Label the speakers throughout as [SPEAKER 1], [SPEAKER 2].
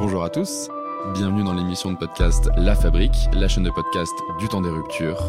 [SPEAKER 1] Bonjour à tous, bienvenue dans l'émission de podcast La Fabrique, la chaîne de podcast du temps des ruptures.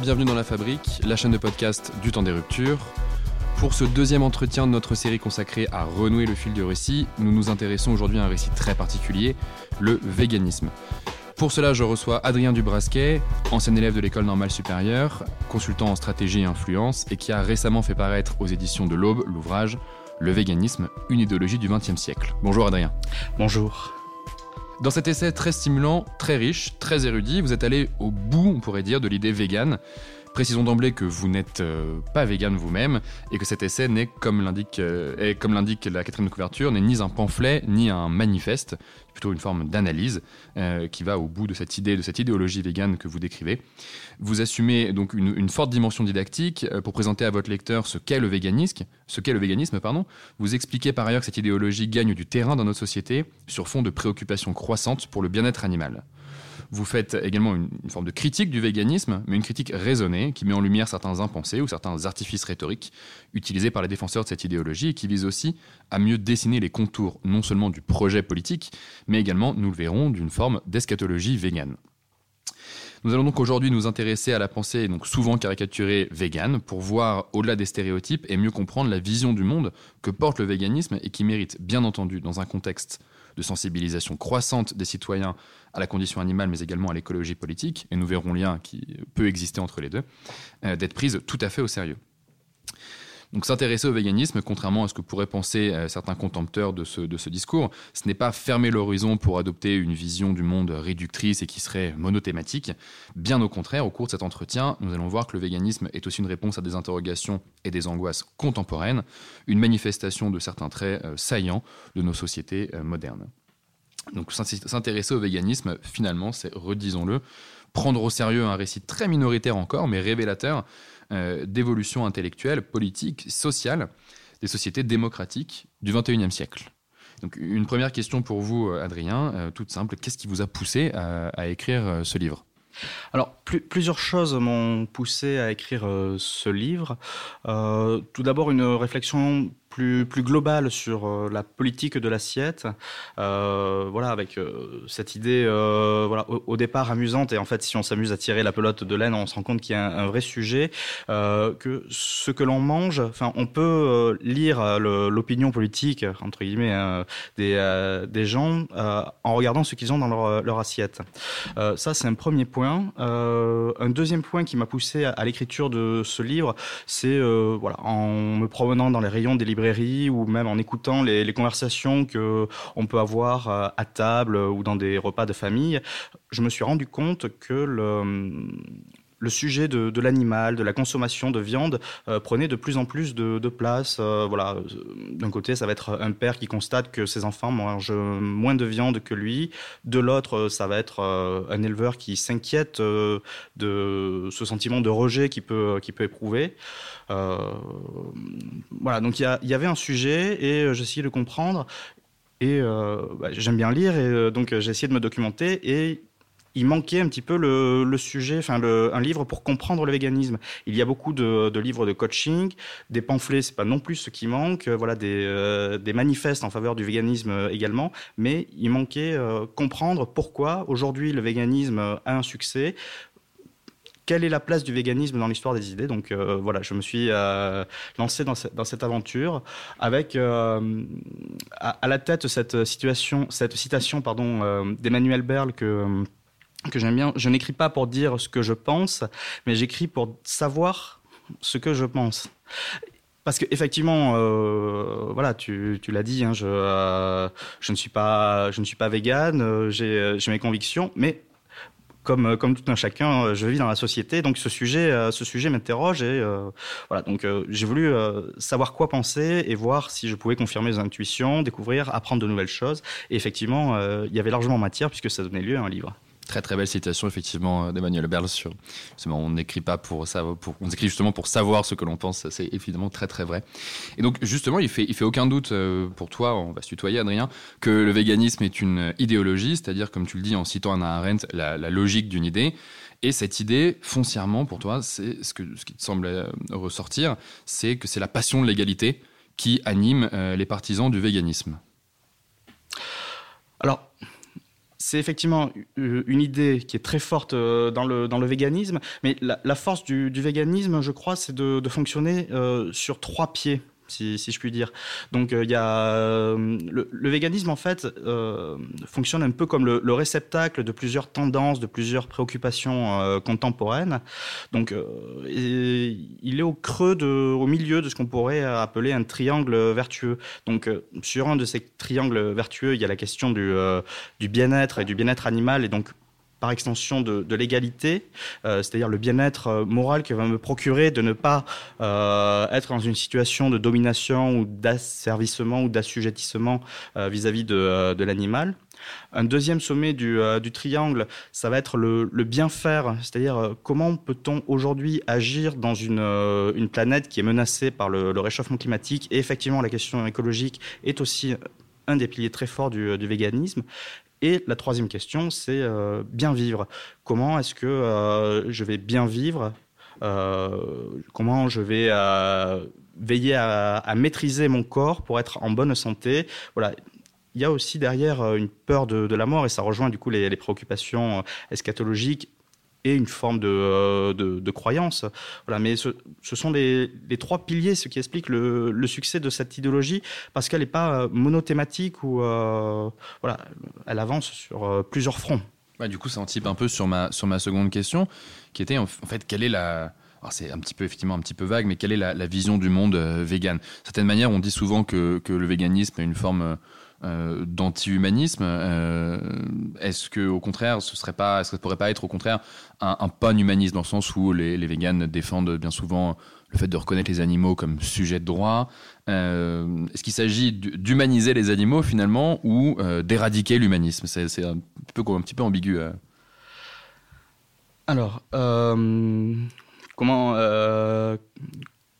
[SPEAKER 1] Bienvenue dans La Fabrique, la chaîne de podcast du temps des ruptures. Pour ce deuxième entretien de notre série consacrée à renouer le fil du récit, nous nous intéressons aujourd'hui à un récit très particulier, le véganisme. Pour cela, je reçois Adrien Dubrasquet, ancien élève de l'école normale supérieure, consultant en stratégie et influence, et qui a récemment fait paraître aux éditions de l'Aube l'ouvrage Le véganisme, une idéologie du XXe siècle. Bonjour Adrien.
[SPEAKER 2] Bonjour.
[SPEAKER 1] Dans cet essai très stimulant, très riche, très érudit, vous êtes allé au bout, on pourrait dire, de l'idée végane. Précisons d'emblée que vous n'êtes euh, pas vegan vous-même et que cet essai n'est, comme l'indique, euh, comme l'indique la quatrième de couverture, n'est ni un pamphlet ni un manifeste, plutôt une forme d'analyse euh, qui va au bout de cette idée, de cette idéologie végane que vous décrivez. Vous assumez donc une, forte dimension didactique pour présenter à votre lecteur ce qu'est le véganisme. Vous expliquez par ailleurs que cette idéologie gagne du terrain dans notre société sur fond de préoccupations croissantes pour le bien-être animal. Vous faites également une, forme de critique du véganisme, mais une critique raisonnée qui met en lumière certains impensés ou certains artifices rhétoriques utilisés par les défenseurs de cette idéologie et qui vise aussi à mieux dessiner les contours non seulement du projet politique, mais également, nous le verrons, d'une forme d'eschatologie végane. Nous allons donc aujourd'hui nous intéresser à la pensée donc souvent caricaturée végane pour voir au-delà des stéréotypes et mieux comprendre la vision du monde que porte le véganisme et qui mérite bien entendu dans un contexte de sensibilisation croissante des citoyens à la condition animale, mais également à l'écologie politique, et nous verrons le lien qui peut exister entre les deux, euh, d'être prise tout à fait au sérieux. Donc s'intéresser au véganisme, contrairement à ce que pourraient penser euh, certains contempteurs de ce, de ce discours, ce n'est pas fermer l'horizon pour adopter une vision du monde réductrice et qui serait monothématique. Bien au contraire, au cours de cet entretien, nous allons voir que le véganisme est aussi une réponse à des interrogations et des angoisses contemporaines, une manifestation de certains traits euh, saillants de nos sociétés euh, modernes. Donc s'intéresser au véganisme, finalement, c'est, redisons-le, prendre au sérieux un récit très minoritaire encore, mais révélateur d'évolution intellectuelle, politique, sociale des sociétés démocratiques du XXIe siècle. Donc une première question pour vous, Adrien, euh, toute simple. Qu'est-ce qui vous a poussé à, écrire euh, ce livre?
[SPEAKER 2] Alors, plus, plusieurs choses m'ont poussé à écrire euh, ce livre. Euh, tout d'abord, une réflexion plus, plus globale sur euh, la politique de l'assiette. Euh, voilà, avec euh, cette idée, voilà, au, départ amusante, et en fait, si on s'amuse à tirer la pelote de laine, on se rend compte qu'il y a un, vrai sujet, que ce que l'on mange, on peut lire l'opinion politique, entre guillemets, des, gens en regardant ce qu'ils ont dans leur, assiette. ça, c'est un premier point. un deuxième point qui m'a poussé à, à l'écriture de ce livre, c'est voilà, en me promenant dans les rayons des librairies ou même en écoutant les, conversations que on peut avoir euh, à table ou dans des repas de famille, je me suis rendu compte que le le sujet de, l'animal, de la consommation de viande euh, prenait de plus en plus de, place. Euh, voilà, d'un côté, ça va être un père qui constate que ses enfants mangent moins de viande que lui. De l'autre, ça va être euh, un éleveur qui s'inquiète euh, de ce sentiment de rejet qu'il peut, qu'il peut éprouver. Euh, voilà, donc il y, y, avait un sujet et j'essayais de comprendre. Et bah, j'aime bien lire et donc j'ai essayé de me documenter et il manquait un petit peu le, sujet, enfin le, un livre pour comprendre le véganisme. Il y a beaucoup de, livres de coaching, des pamphlets, c'est pas non plus ce qui manque, voilà des, euh, des manifestes en faveur du véganisme également, mais il manquait euh, comprendre pourquoi aujourd'hui le véganisme a un succès, quelle est la place du véganisme dans l'histoire des idées? Donc euh, voilà, je me suis euh, lancé dans, dans, cette aventure avec euh, à, à, la tête cette situation, cette citation pardon euh, d'Emmanuel Berle que que j'aime bien. Je n'écris pas pour dire ce que je pense, mais j'écris pour savoir ce que je pense. Parce que effectivement, euh, voilà, tu, l'as dit, hein, je, euh, je ne suis pas, je ne suis pas végane, euh, j'ai mes convictions, mais comme, comme tout un chacun, je vis dans la société, donc ce sujet, ce sujet m'interroge et voilà. Donc j'ai voulu savoir quoi penser et voir si je pouvais confirmer mes intuitions, découvrir, apprendre de nouvelles choses. Et effectivement, il y avait largement matière puisque ça donnait lieu à un livre.
[SPEAKER 1] Très très belle citation effectivement d'Emmanuel Berle sur on n'écrit pas pour ça pour on écrit justement pour savoir ce que l'on pense. C'est évidemment très très vrai. Et donc justement il fait il fait aucun doute euh, pour toi on va se tutoyer Adrien que le véganisme est une idéologie c'est-à-dire comme tu le dis en citant Anna Arendt la, logique d'une idée. Et cette idée foncièrement pour toi c'est ce que ce qui te semble euh, ressortir c'est que c'est la passion de l'égalité qui anime euh, les partisans du véganisme.
[SPEAKER 2] Alors c'est effectivement une idée qui est très forte euh, dans le, dans le véganisme, mais la, force du, véganisme, je crois, c'est de, fonctionner euh, sur trois pieds si, je puis dire. Donc euh, il y a euh, le, véganisme en fait euh, fonctionne un peu comme le, réceptacle de plusieurs tendances, de plusieurs préoccupations contemporaines. Donc il est au creux, de, au milieu de ce qu'on pourrait appeler un triangle vertueux. Donc sur un de ces triangles vertueux, il y a la question du, du bien-être et du bien-être animal et donc par extension de, l'égalité, euh, c'est-à-dire le bien-être euh, moral que va me procurer de ne pas euh, être dans une situation de domination ou d'asservissement ou d'assujettissement vis-à-vis de, l'animal. Un deuxième sommet du, triangle, ça va être le, bien-faire, c'est-à-dire comment peut-on aujourd'hui agir dans une, planète qui est menacée par le, réchauffement climatique? Et effectivement la question écologique est aussi un des piliers très forts du véganisme. Et la troisième question, c'est euh, bien vivre. Comment est-ce que euh, je vais bien vivre euh, Comment je vais veiller à, maîtriser mon corps pour être en bonne santé? Voilà. Il y a aussi derrière une peur de, la mort et ça rejoint du coup les préoccupations eschatologiques une forme de, euh, de, croyance. Voilà, mais ce, sont les, les, trois piliers, ce qui explique le, succès de cette idéologie, parce qu'elle n'est pas euh, monothématique ou euh, voilà, elle avance sur plusieurs fronts.
[SPEAKER 1] du coup, ça anticipe un peu sur ma, sur ma seconde question, qui était en fait quelle est la, c'est un petit peu effectivement un petit peu vague, mais quelle est la, vision du monde vegan? D'une certaine manière, on dit souvent que, que le véganisme est une forme euh, d'anti-humanisme. Euh, est-ce que au contraire, ce serait pas, ce pourrait pas être au contraire un, pan-humanisme dans le sens où les, véganes défendent bien souvent le fait de reconnaître les animaux comme sujets de droit. Euh, est-ce qu'il s'agit d'humaniser les animaux finalement ou d'éradiquer l'humanisme? C'est un peu petit peu ambigu.
[SPEAKER 2] Alors, comment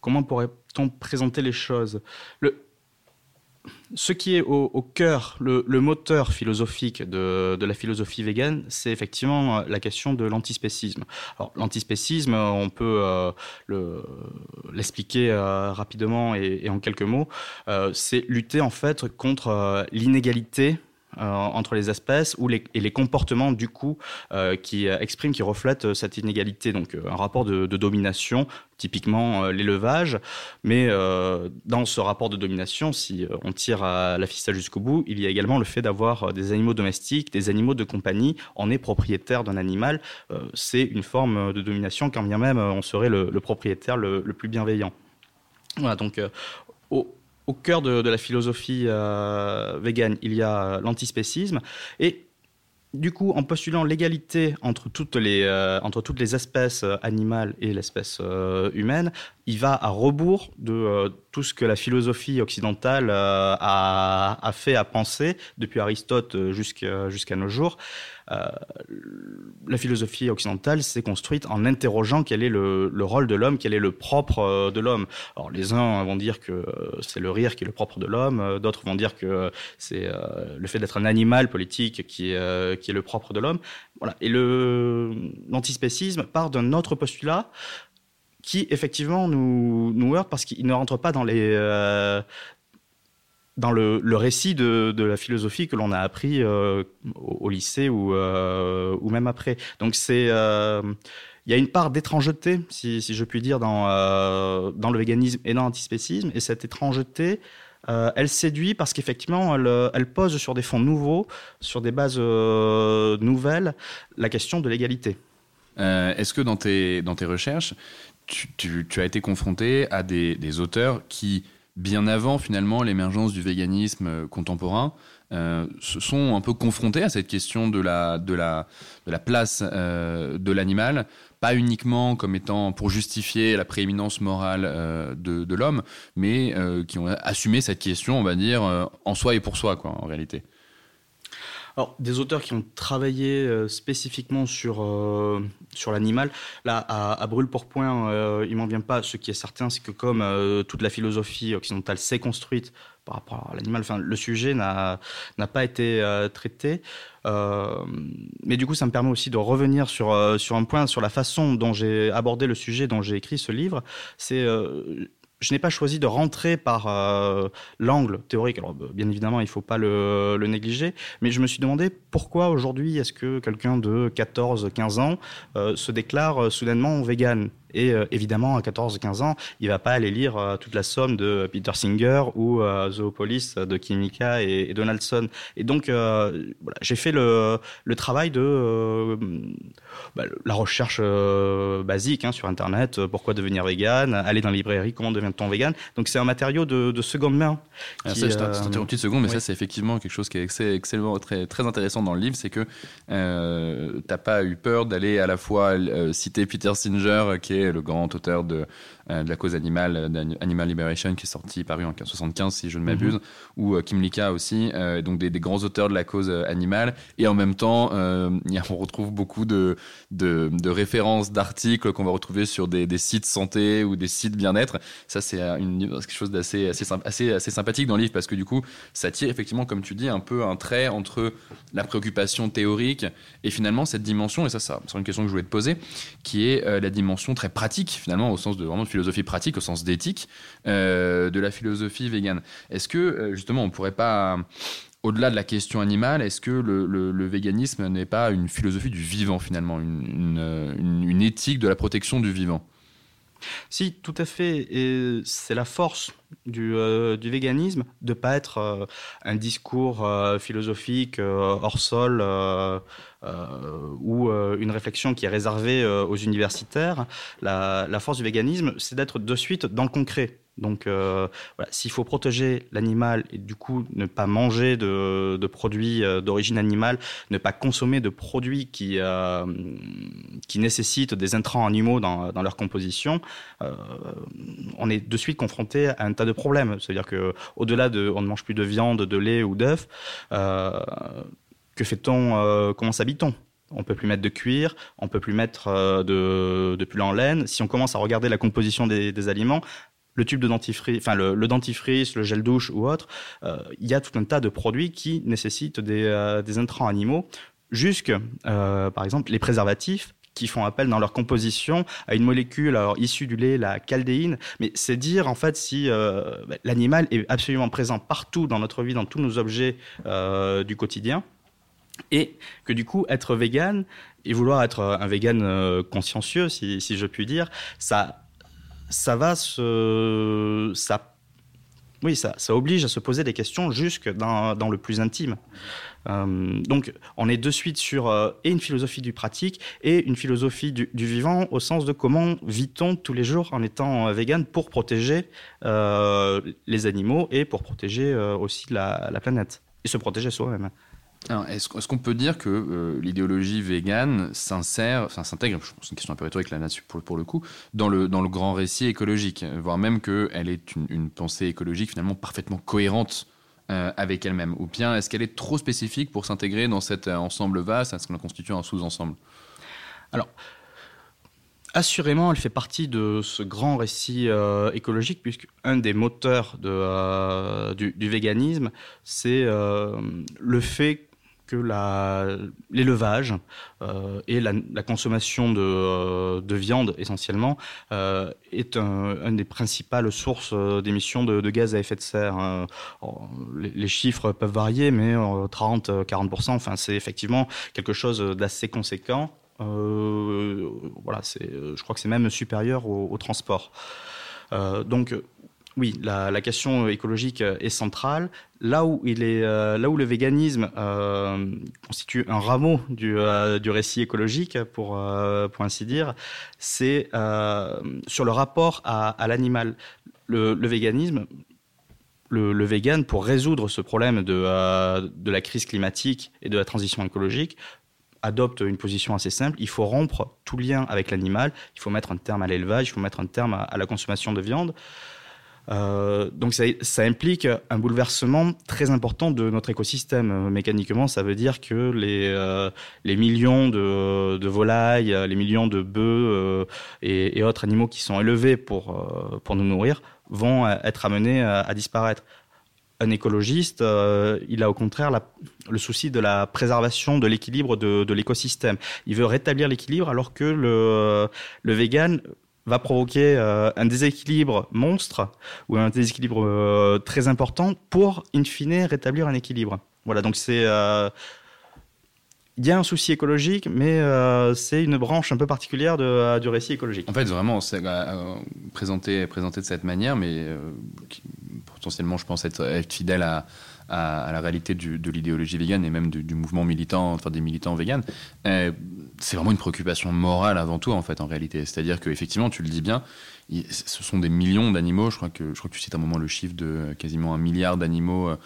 [SPEAKER 2] pourrait-on présenter les choses? Ce qui est au, cœur, le, moteur philosophique de, la philosophie végane, c'est effectivement euh, la question de l'antispécisme. Alors l'antispécisme, on peut euh, l'expliquer euh, rapidement et, en quelques mots, c'est lutter en fait contre l'inégalité euh, entre les espèces ou les, et les comportements du coup euh, qui euh, expriment, qui reflètent cette inégalité. Donc un rapport de, domination, typiquement l'élevage, mais dans ce rapport de domination, si on tire à la ficelle jusqu'au bout, il y a également le fait d'avoir des animaux domestiques, des animaux de compagnie. On est propriétaire d'un animal, c'est une forme de domination quand bien même on serait le, propriétaire le, le, plus bienveillant. Voilà, donc au, au cœur de, la philosophie euh, végane, il y a l'antispécisme. Et du coup, en postulant l'égalité entre toutes les euh, espèces euh, animales et l'espèce humaine, il va à rebours de tout ce que la philosophie occidentale a, a, fait à penser depuis Aristote jusqu'à nos jours. Euh, la philosophie occidentale s'est construite en interrogeant quel est le, rôle de l'homme, quel est le propre euh, de l'homme. Alors les uns vont dire que c'est le rire qui est le propre de l'homme, euh, d'autres vont dire que c'est le fait d'être un animal politique qui est, qui est le propre de l'homme. Voilà. Et l'antispécisme part d'un autre postulat qui effectivement nous, nous heurte parce qu'il ne rentre pas dans les, dans le, récit de, de, la philosophie que l'on a appris euh, au, lycée ou, euh, ou même après. Donc c'est euh, il y a une part d'étrangeté, si, si, je puis dire, dans, euh, dans le véganisme et dans l'antispécisme. Et cette étrangeté, euh, elle séduit parce qu'effectivement, elle, elle, pose sur des fonds nouveaux, sur des bases nouvelles, la question de l'égalité.
[SPEAKER 1] Est-ce que dans tes, dans tes recherches, tu, as été confronté à des, auteurs qui bien avant finalement l'émergence du véganisme contemporain, se sont un peu confrontés à cette question de la, place de l'animal, pas uniquement comme étant pour justifier la prééminence morale de, de l'homme, mais qui ont assumé cette question, on va dire, en soi et pour soi, quoi, en réalité.
[SPEAKER 2] Alors, des auteurs qui ont travaillé euh, spécifiquement sur, euh, sur l'animal, là, à, brûle pour point, euh, il m'en vient pas. Ce qui est certain, c'est que comme toute la philosophie occidentale s'est construite par rapport à l'animal, le sujet n'a pas été traité. mais du coup, ça me permet aussi de revenir sur, sur un point, sur la façon dont j'ai abordé le sujet, dont j'ai écrit ce livre. C'est je n'ai pas choisi de rentrer par euh, l'angle théorique. Alors, bien évidemment, il ne faut pas le, négliger, mais je me suis demandé pourquoi aujourd'hui est-ce que quelqu'un de 14, 15 ans euh, se déclare euh, soudainement vegan? Et euh, évidemment, à 14-15 ans, il va pas aller lire euh, toute la somme de Peter Singer ou euh, Zoopolis de Kimika et, Donaldson. Et donc, voilà, j'ai fait le, le, travail de bah, la recherche basique hein, sur Internet. Pourquoi devenir vegan Aller dans la librairie, comment devient-on vegan Donc, c'est un matériau de, de, seconde main.
[SPEAKER 1] Ah, qui, ça, je t'interromps une petite seconde, mais ça, c'est effectivement quelque chose qui est excellemment, très, très intéressant dans le livre, c'est que euh, t'as pas eu peur d'aller à la fois citer Peter Singer, qui est le grand auteur de, euh, de la cause animale, euh, Animal Liberation, qui est sorti, paru en 1975, si je ne m'abuse, mhm. ou euh, Kim Lika aussi, donc des, grands auteurs de la cause animale. Et en même temps, on retrouve beaucoup de, de, références, d'articles qu'on va retrouver sur des, sites santé ou des sites bien-être. Ça, c'est quelque chose d'assez assez, assez, assez sympathique dans le livre, parce que du coup, ça tire effectivement, comme tu dis, un peu un trait entre la préoccupation théorique et finalement cette dimension, et ça, ça c'est une question que je voulais te poser, qui est la dimension très pratique, finalement, au sens de vraiment de philosophie pratique, au sens d'éthique, euh, de la philosophie végane. Est-ce que, euh, justement, on pourrait pas au-delà de la question animale, est-ce que le, véganisme n'est pas une philosophie du vivant finalement, une, éthique de la protection du vivant?
[SPEAKER 2] Si, tout à fait. Et c'est la force du, euh, véganisme de ne pas être un discours philosophique hors sol euh, ou euh, une réflexion qui est réservée euh, aux universitaires. La, force du véganisme, c'est d'être de suite dans le concret. Donc, voilà, s'il faut protéger l'animal et du coup ne pas manger de, produits d'origine animale, ne pas consommer de produits qui, qui nécessitent des intrants animaux dans, dans leur composition, on est de suite confronté à un tas de problèmes. C'est-à-dire que au-delà de, on ne mange plus de viande, de lait ou d'œufs que fait-on euh, Comment s'habite-t-on? On peut plus mettre de cuir, on peut plus mettre euh, de, de pull en laine. Si on commence à regarder la composition des, aliments, le tube de dentifrice, enfin le, dentifrice, le gel douche ou autre, euh, il y a tout un tas de produits qui nécessitent des, des intrants animaux, jusque, par exemple, les préservatifs qui font appel dans leur composition à une molécule issue du lait, la caldéine. Mais c'est dire en fait si bah, l'animal est absolument présent partout dans notre vie, dans tous nos objets du quotidien. Et que du coup, être vegan et vouloir être un vegan euh, consciencieux, si, je puis dire, ça, ça va. Ça, oui, ça, ça oblige à se poser des questions jusque dans, le plus intime. Euh, donc, on est de suite sur euh, et une philosophie du pratique et une philosophie du, vivant au sens de comment vit-on tous les jours en étant vegan pour protéger les animaux et pour protéger aussi la planète et se protéger soi-même.
[SPEAKER 1] Est-ce qu'on peut dire que euh, l'idéologie végane s'intègre, c'est une question un peu rhétorique là dessus pour, le coup, dans le, dans le grand récit écologique, voire même qu'elle est une, pensée écologique finalement parfaitement cohérente euh, avec elle-même? Ou bien est-ce qu'elle est trop spécifique pour s'intégrer dans cet euh, ensemble vaste Est-ce qu'on constitue un sous-ensemble?
[SPEAKER 2] Alors, assurément, elle fait partie de ce grand récit écologique, puisque un des moteurs du, véganisme, c'est le fait que l'élevage euh, et la, consommation de, euh, de, viande essentiellement euh, est un, une des principales sources d'émissions de, gaz à effet de serre. Hein. les, chiffres peuvent varier, mais 30-40%, enfin, c'est effectivement quelque chose d'assez conséquent. voilà, je crois que c'est même supérieur au, au transport. donc oui, la, question écologique est centrale. Là où, il est, euh, là où le véganisme euh, constitue un rameau du, euh, du récit écologique, pour, pour ainsi dire, c'est sur le rapport à, l'animal. Le, véganisme, le, le pour résoudre ce problème de, euh, de la crise climatique et de la transition écologique, adopte une position assez simple. Il faut rompre tout lien avec l'animal. Il faut mettre un terme à l'élevage. Il faut mettre un terme à, la consommation de viande. Euh, donc ça, implique un bouleversement très important de notre écosystème. Mécaniquement, ça veut dire que les, euh, les millions de, volailles, les millions de bœufs et, autres animaux qui sont élevés pour, pour nous nourrir vont être amenés à, disparaître. Un écologiste, euh, il a au contraire le souci de la préservation de l'équilibre de, l'écosystème. Il veut rétablir l'équilibre alors que le vegan va provoquer euh, un déséquilibre monstre ou un déséquilibre euh, très important pour, in fine, rétablir un équilibre. Voilà, donc c'est il y a un souci écologique, mais euh, c'est une branche un peu particulière de, euh, du récit écologique.
[SPEAKER 1] En fait, vraiment, c'est euh, présenté, présenté de cette manière, mais potentiellement, je pense être fidèle à, à, la réalité de l'idéologie végane et même du, mouvement militant, enfin des militants véganes. c'est vraiment une préoccupation morale avant tout, en fait, en réalité. C'est-à-dire qu'effectivement, tu le dis bien, ce sont des millions d'animaux. Je crois que je crois que tu cites à un moment le chiffre de quasiment un milliard d'animaux enfin,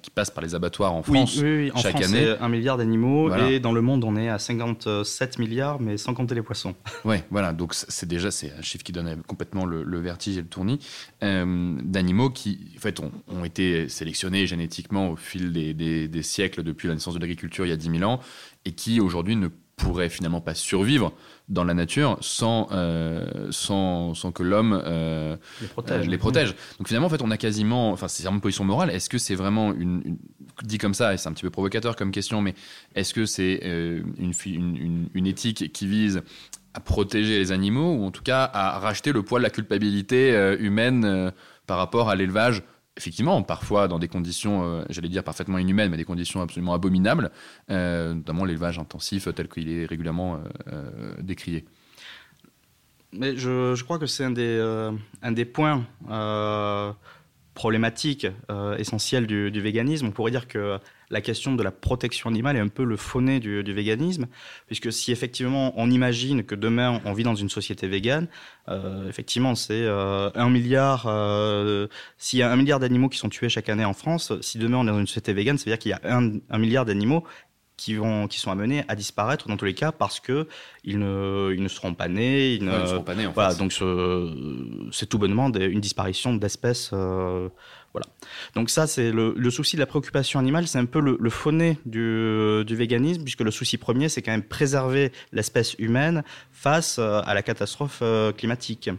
[SPEAKER 1] qui passent par les abattoirs en France
[SPEAKER 2] oui, oui, En chaque France, année. Un milliard d'animaux et dans le monde on est à 57 milliards, mais sans compter les poissons.
[SPEAKER 1] Oui, voilà. Donc c'est déjà c'est un chiffre qui donne complètement le, vertige et le tournis euh, d'animaux qui en fait ont, ont, été sélectionnés génétiquement au fil des, des, des siècles depuis la naissance de l'agriculture il y a 10 000 ans et qui aujourd'hui ne pourraient finalement pas survivre dans la nature sans, euh, sans, sans, que l'homme euh, les, protège. Euh, les protège. Donc finalement, en fait, on a quasiment, enfin, c'est vraiment une position morale. Est-ce que c'est vraiment une, dit comme ça, et c'est un petit peu provocateur comme question, mais est-ce que c'est une, une, une, éthique qui vise à protéger les animaux ou en tout cas à racheter le poids de la culpabilité humaine par rapport à l'élevage effectivement, parfois dans des conditions, euh, j'allais dire parfaitement inhumaines, mais des conditions absolument abominables, euh, notamment l'élevage intensif tel qu'il est régulièrement euh, décrié.
[SPEAKER 2] Mais je, crois que c'est un des, un des points problématiques essentiels du, du, véganisme. On pourrait dire que la question de la protection animale est un peu le fauné du, véganisme, puisque si effectivement on imagine que demain on vit dans une société végane, euh, effectivement c'est euh, un milliard, euh, s'il y a un milliard d'animaux qui sont tués chaque année en France, si demain on est dans une société végane, ça veut dire qu'il y a un, milliard d'animaux qui, vont, qui sont amenés à disparaître dans tous les cas parce que ils ne, ils ne seront pas nés.
[SPEAKER 1] Ils ne, seront pas nés en
[SPEAKER 2] voilà, donc c'est tout bonnement une disparition d'espèces voilà. Donc ça, c'est le, souci de la préoccupation animale, c'est un peu le, le fauné du, du, véganisme, puisque le souci premier, c'est quand même préserver l'espèce humaine face euh, à la catastrophe euh, climatique.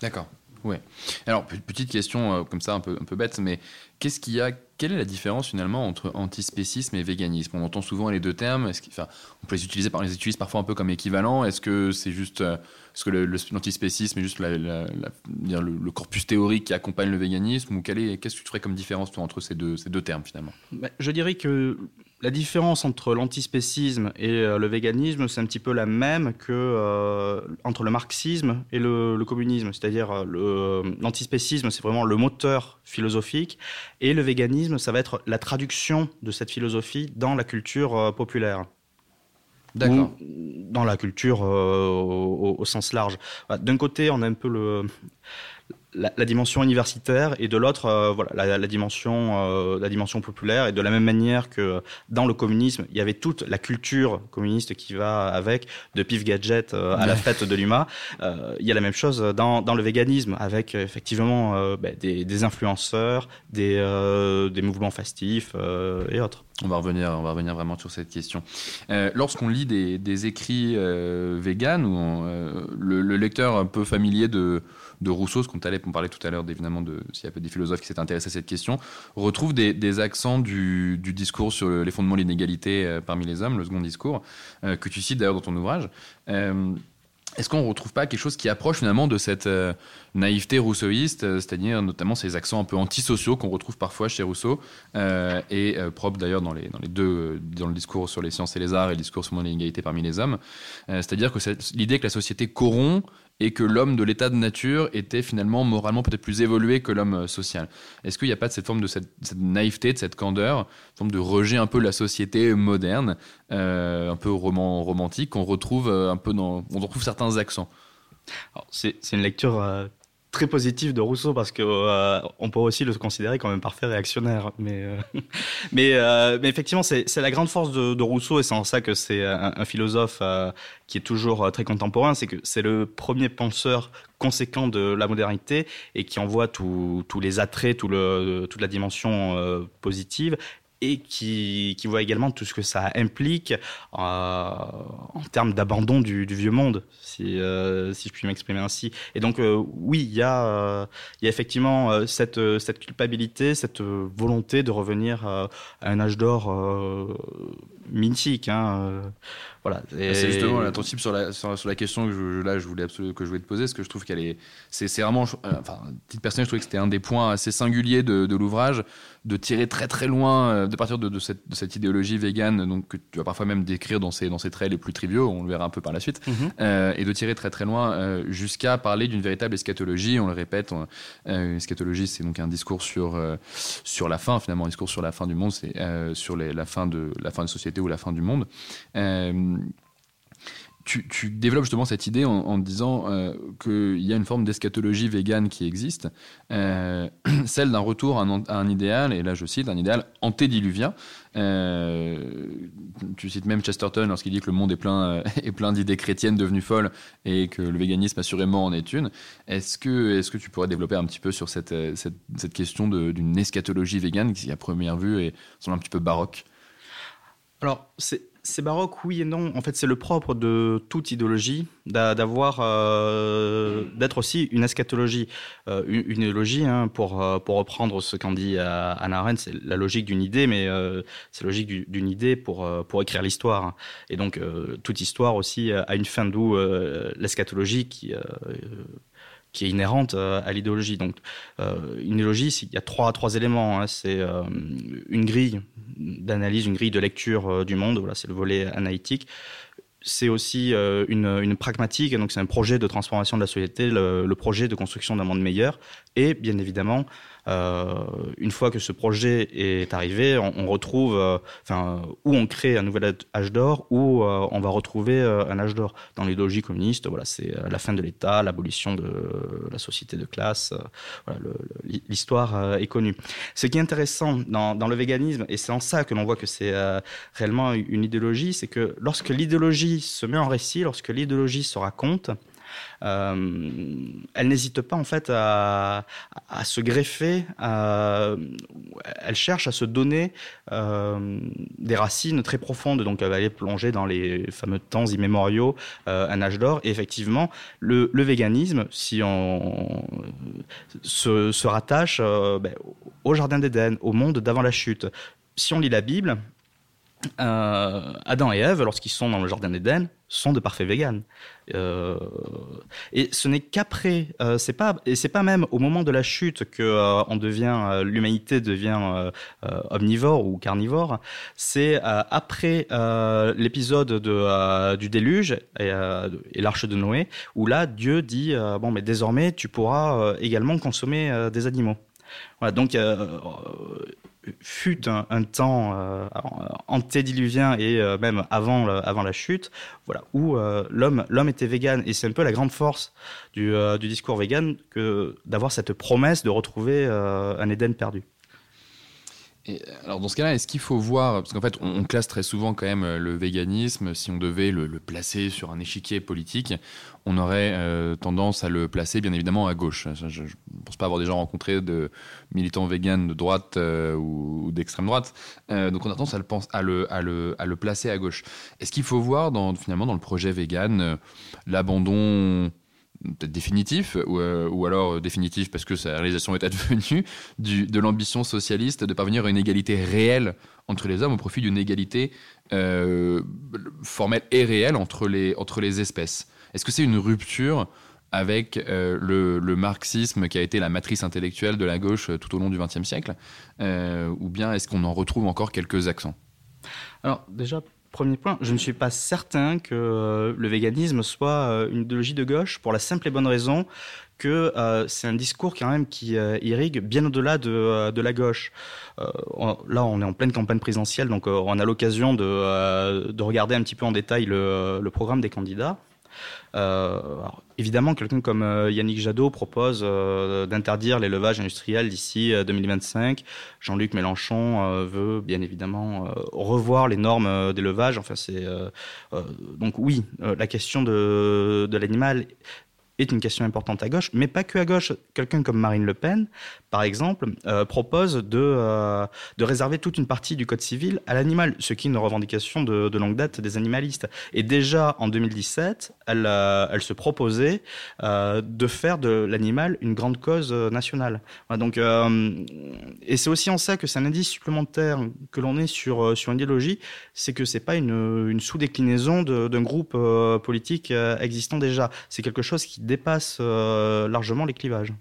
[SPEAKER 1] D'accord. Ouais. Alors petite question euh, comme ça un peu un peu bête, mais qu'est-ce qu'il y a Quelle est la différence finalement entre antispécisme et véganisme? On entend souvent les deux termes. On peut les utiliser, on les parfois un peu comme équivalents. Est-ce que c'est juste est-ce que l'antispécisme est juste le, corpus théorique qui accompagne le véganisme ou qu'est-ce que tu ferais comme différence entre ces deux, termes finalement?
[SPEAKER 2] Bah, Je dirais que la différence entre l'antispécisme et euh, le véganisme, c'est un petit peu la même que euh, entre le marxisme et le, communisme. C'est-à-dire euh, l'antispécisme, c'est vraiment le moteur philosophique, et le véganisme, ça va être la traduction de cette philosophie dans la culture populaire. D'accord. Dans la culture au, sens large. D'un côté, on a un peu le, la, dimension universitaire et de l'autre euh, voilà la, dimension euh, la dimension populaire. Et de la même manière que dans le communisme il y avait toute la culture communiste qui va avec de pif gadget euh, à la fête de l'UMA il y a la même chose dans, dans le véganisme avec effectivement ben, des, des, influenceurs des, des mouvements festifs et autres.
[SPEAKER 1] On va revenir, on va revenir vraiment sur cette question. Lorsqu'on lit des, des écrits véganes, ou le, le, lecteur un peu familier de, de Rousseau, ce qu'on parlait tout à l'heure, évidemment, de, s'il y a des philosophes qui s'est intéressés à cette question, retrouve des, accents du, discours sur les fondements de l'inégalité euh, parmi les hommes, le second discours, euh, que tu cites d'ailleurs dans ton ouvrage. Euh, est-ce qu'on ne retrouve pas quelque chose qui approche finalement de cette naïveté rousseauiste, c'est-à-dire notamment ces accents un peu antisociaux qu'on retrouve parfois chez Rousseau, et propre d'ailleurs dans les, dans les deux, dans le discours sur les sciences et les arts et le discours sur l'inégalité parmi les hommes, c'est-à-dire que l'idée que la société corrompt et que l'homme de l'état de nature était finalement moralement peut-être plus évolué que l'homme euh, social. Est-ce qu'il n'y a pas de cette forme de cette, naïveté, de cette candeur, forme de rejet un peu de la société moderne, euh, un peu roman, romantique, qu'on retrouve euh, un peu dans, on retrouve certains accents?
[SPEAKER 2] C'est une lecture très positif de Rousseau parce que euh, on peut aussi le considérer comme un parfait réactionnaire. Mais euh, euh, mais effectivement, c'est la grande force de, Rousseau et c'est en ça que c'est un, un, philosophe qui est toujours très contemporain, c'est que c'est le premier penseur conséquent de la modernité et qui envoie tous les attraits, tout le, toute la dimension positive et qui, qui, voit également tout ce que ça implique euh, en termes d'abandon du, du, vieux monde, si, euh, si je puis m'exprimer ainsi. Et donc, euh, oui, il y, il y a effectivement cette, cette culpabilité, cette volonté de revenir à un âge d'or mythique. Hein,
[SPEAKER 1] voilà. Ah, c'est justement l'attention sur la, sur, la question que je, là, je voulais absolument, que je voulais te poser, parce que je trouve qu'elle est. C'est vraiment. Enfin, titre personnel, je trouvais que c'était un des points assez singuliers de, de l'ouvrage de tirer très très loin, euh, de partir de, cette, de, cette, idéologie végane, donc que tu vas parfois même décrire dans ses, dans ses traits les plus triviaux, on le verra un peu par la suite, mhm. euh, et de tirer très très loin euh, jusqu'à parler d'une véritable eschatologie. On le répète, euh, eschatologie, c'est donc un discours sur sur la fin, finalement, un discours sur la fin du monde, c'est sur les, la fin de la fin de société ou la fin du monde tu, développes justement cette idée en, disant euh, qu'il y a une forme d'eschatologie végane qui existe, euh, celle d'un retour à un, idéal, et là je cite, un idéal antédiluvien. Euh, tu cites même Chesterton lorsqu'il dit que le monde est plein, d'idées chrétiennes devenues folles et que le véganisme assurément en est une. Est-ce que, tu pourrais développer un petit peu sur cette, question d'une eschatologie végane qui à première vue est, semble un petit peu baroque?
[SPEAKER 2] Alors, c'est baroque, oui et non. En fait, c'est le propre de toute idéologie d'avoir, euh, d'être aussi une eschatologie, euh, une, idéologie. Hein, pour euh, pour reprendre ce qu'en dit Anna Arendt, c'est la logique d'une idée, mais c'est la logique d'une idée pour pour écrire l'histoire. Et donc, toute histoire aussi a une fin d'où l'eschatologie qui qui est inhérente euh, à l'idéologie. Donc, euh, une idéologie, il y a trois, éléments. Hein. C'est euh, une grille d'analyse, une grille de lecture du monde. Voilà, c'est le volet analytique c'est aussi une, une, pragmatique, donc c'est un projet de transformation de la société, le, le projet de construction d'un monde meilleur, et bien évidemment une fois que ce projet est arrivé, on, retrouve, euh, enfin, où on crée un nouvel âge d'or, ou euh, on va retrouver un âge d'or. Dans l'idéologie communiste, voilà, c'est la fin de l'État, l'abolition de la société de classe. l'histoire est connue. Ce qui est intéressant dans, le véganisme, et c'est en ça que l'on voit que c'est réellement une idéologie, c'est que lorsque l'idéologie se met en récit, lorsque l'idéologie se raconte, euh, elle n'hésite pas en fait à, se greffer, elle cherche à se donner euh, des racines très profondes, donc elle va aller plonger dans les fameux temps immémoriaux, euh, un âge d'or. Et effectivement, le, véganisme, si on se, rattache ben, au jardin d'Éden, au monde d'avant la chute. Si on lit la Bible, Adam et Ève, lorsqu'ils sont dans le jardin d'Éden, sont de parfaits véganes. Euh, et ce n'est qu'après, euh, c'est pas, et c'est pas même au moment de la chute que euh, euh, l'humanité devient euh, omnivore ou carnivore. C'est après l'épisode de, du déluge et, et l'arche de Noé, où là Dieu dit bon, mais désormais tu pourras également consommer des animaux. Voilà, donc fut un, temps euh, antédiluvien et euh, même avant, avant la chute, voilà, où euh, l'homme, était vegan. Et c'est un peu la grande force du, du discours vegan que d'avoir cette promesse de retrouver un Éden perdu
[SPEAKER 1] alors dans ce cas-là, est-ce qu'il faut voir, parce qu'en fait on, classe très souvent quand même euh, le véganisme, si on devait le, placer sur un échiquier politique, on aurait euh, tendance à le placer bien évidemment à gauche. Je ne pense pas avoir déjà rencontré de militants véganes de droite euh, ou, d'extrême droite, donc on a tendance à le, le, à le, placer à gauche. Est-ce qu'il faut voir finalement dans le projet vegan l'abandon peut-être définitif, ou, euh, ou, alors euh, définitif parce que sa réalisation est advenue, du, de l'ambition socialiste de parvenir à une égalité réelle entre les hommes au profit d'une égalité euh, formelle et réelle entre les, entre les espèces. Est-ce que c'est une rupture avec le, le, marxisme qui a été la matrice intellectuelle de la gauche tout au long du XXe siècle, ou bien est-ce qu'on en retrouve encore quelques accents?
[SPEAKER 2] Alors déjà, Premier point, je ne suis pas certain que euh, le véganisme soit euh, une idéologie de gauche pour la simple et bonne raison que euh, c'est un discours quand même qui irrigue bien au-delà de, la gauche. là, on est en pleine campagne présidentielle, donc on a l'occasion de, regarder un petit peu en détail le, programme des candidats. Évidemment, quelqu'un comme Yannick Jadot propose d'interdire l'élevage industriel d'ici 2025. Jean-Luc Mélenchon veut bien évidemment revoir les normes d'élevage. Enfin, c'est donc oui, la question de l'animal est une question importante à gauche, mais pas que à gauche. Quelqu'un comme Marine Le Pen, par exemple, euh, propose de, euh, de réserver toute une partie du Code civil à l'animal, ce qui est une revendication de, longue date des animalistes. Et déjà en 2017, elle, euh, elle se proposait de faire de l'animal une grande cause nationale. donc, et c'est aussi en ça que c'est un indice supplémentaire que l'on est sur, sur une idéologie, c'est que c'est pas une, une sous-déclinaison d'un groupe politique existant déjà. C'est quelque chose qui dépasse euh, largement les clivages.